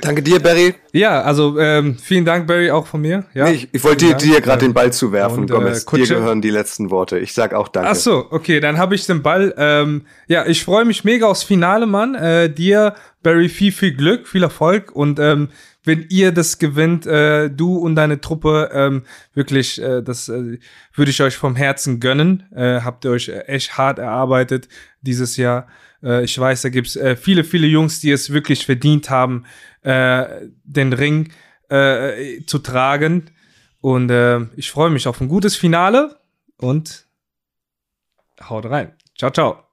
Danke dir, Barry. Ja, also ähm, vielen Dank, Barry, auch von mir. Ja, nee, ich, ich wollte dir, dir gerade den Ball zuwerfen, und, Gomez. Äh, dir gehören die letzten Worte. Ich sag auch Danke. Ach so, okay, dann habe ich den Ball. Ähm, ja, ich freue mich mega aufs Finale, Mann. Äh, dir, Barry, viel, viel Glück, viel Erfolg und ähm, wenn ihr das gewinnt, äh, du und deine Truppe, ähm, wirklich, äh, das äh, würde ich euch vom Herzen gönnen. Äh, habt ihr euch echt hart erarbeitet dieses Jahr. Äh, ich weiß, da gibt's äh, viele, viele Jungs, die es wirklich verdient haben, äh, den Ring äh, zu tragen. Und äh, ich freue mich auf ein gutes Finale und haut rein. Ciao, ciao.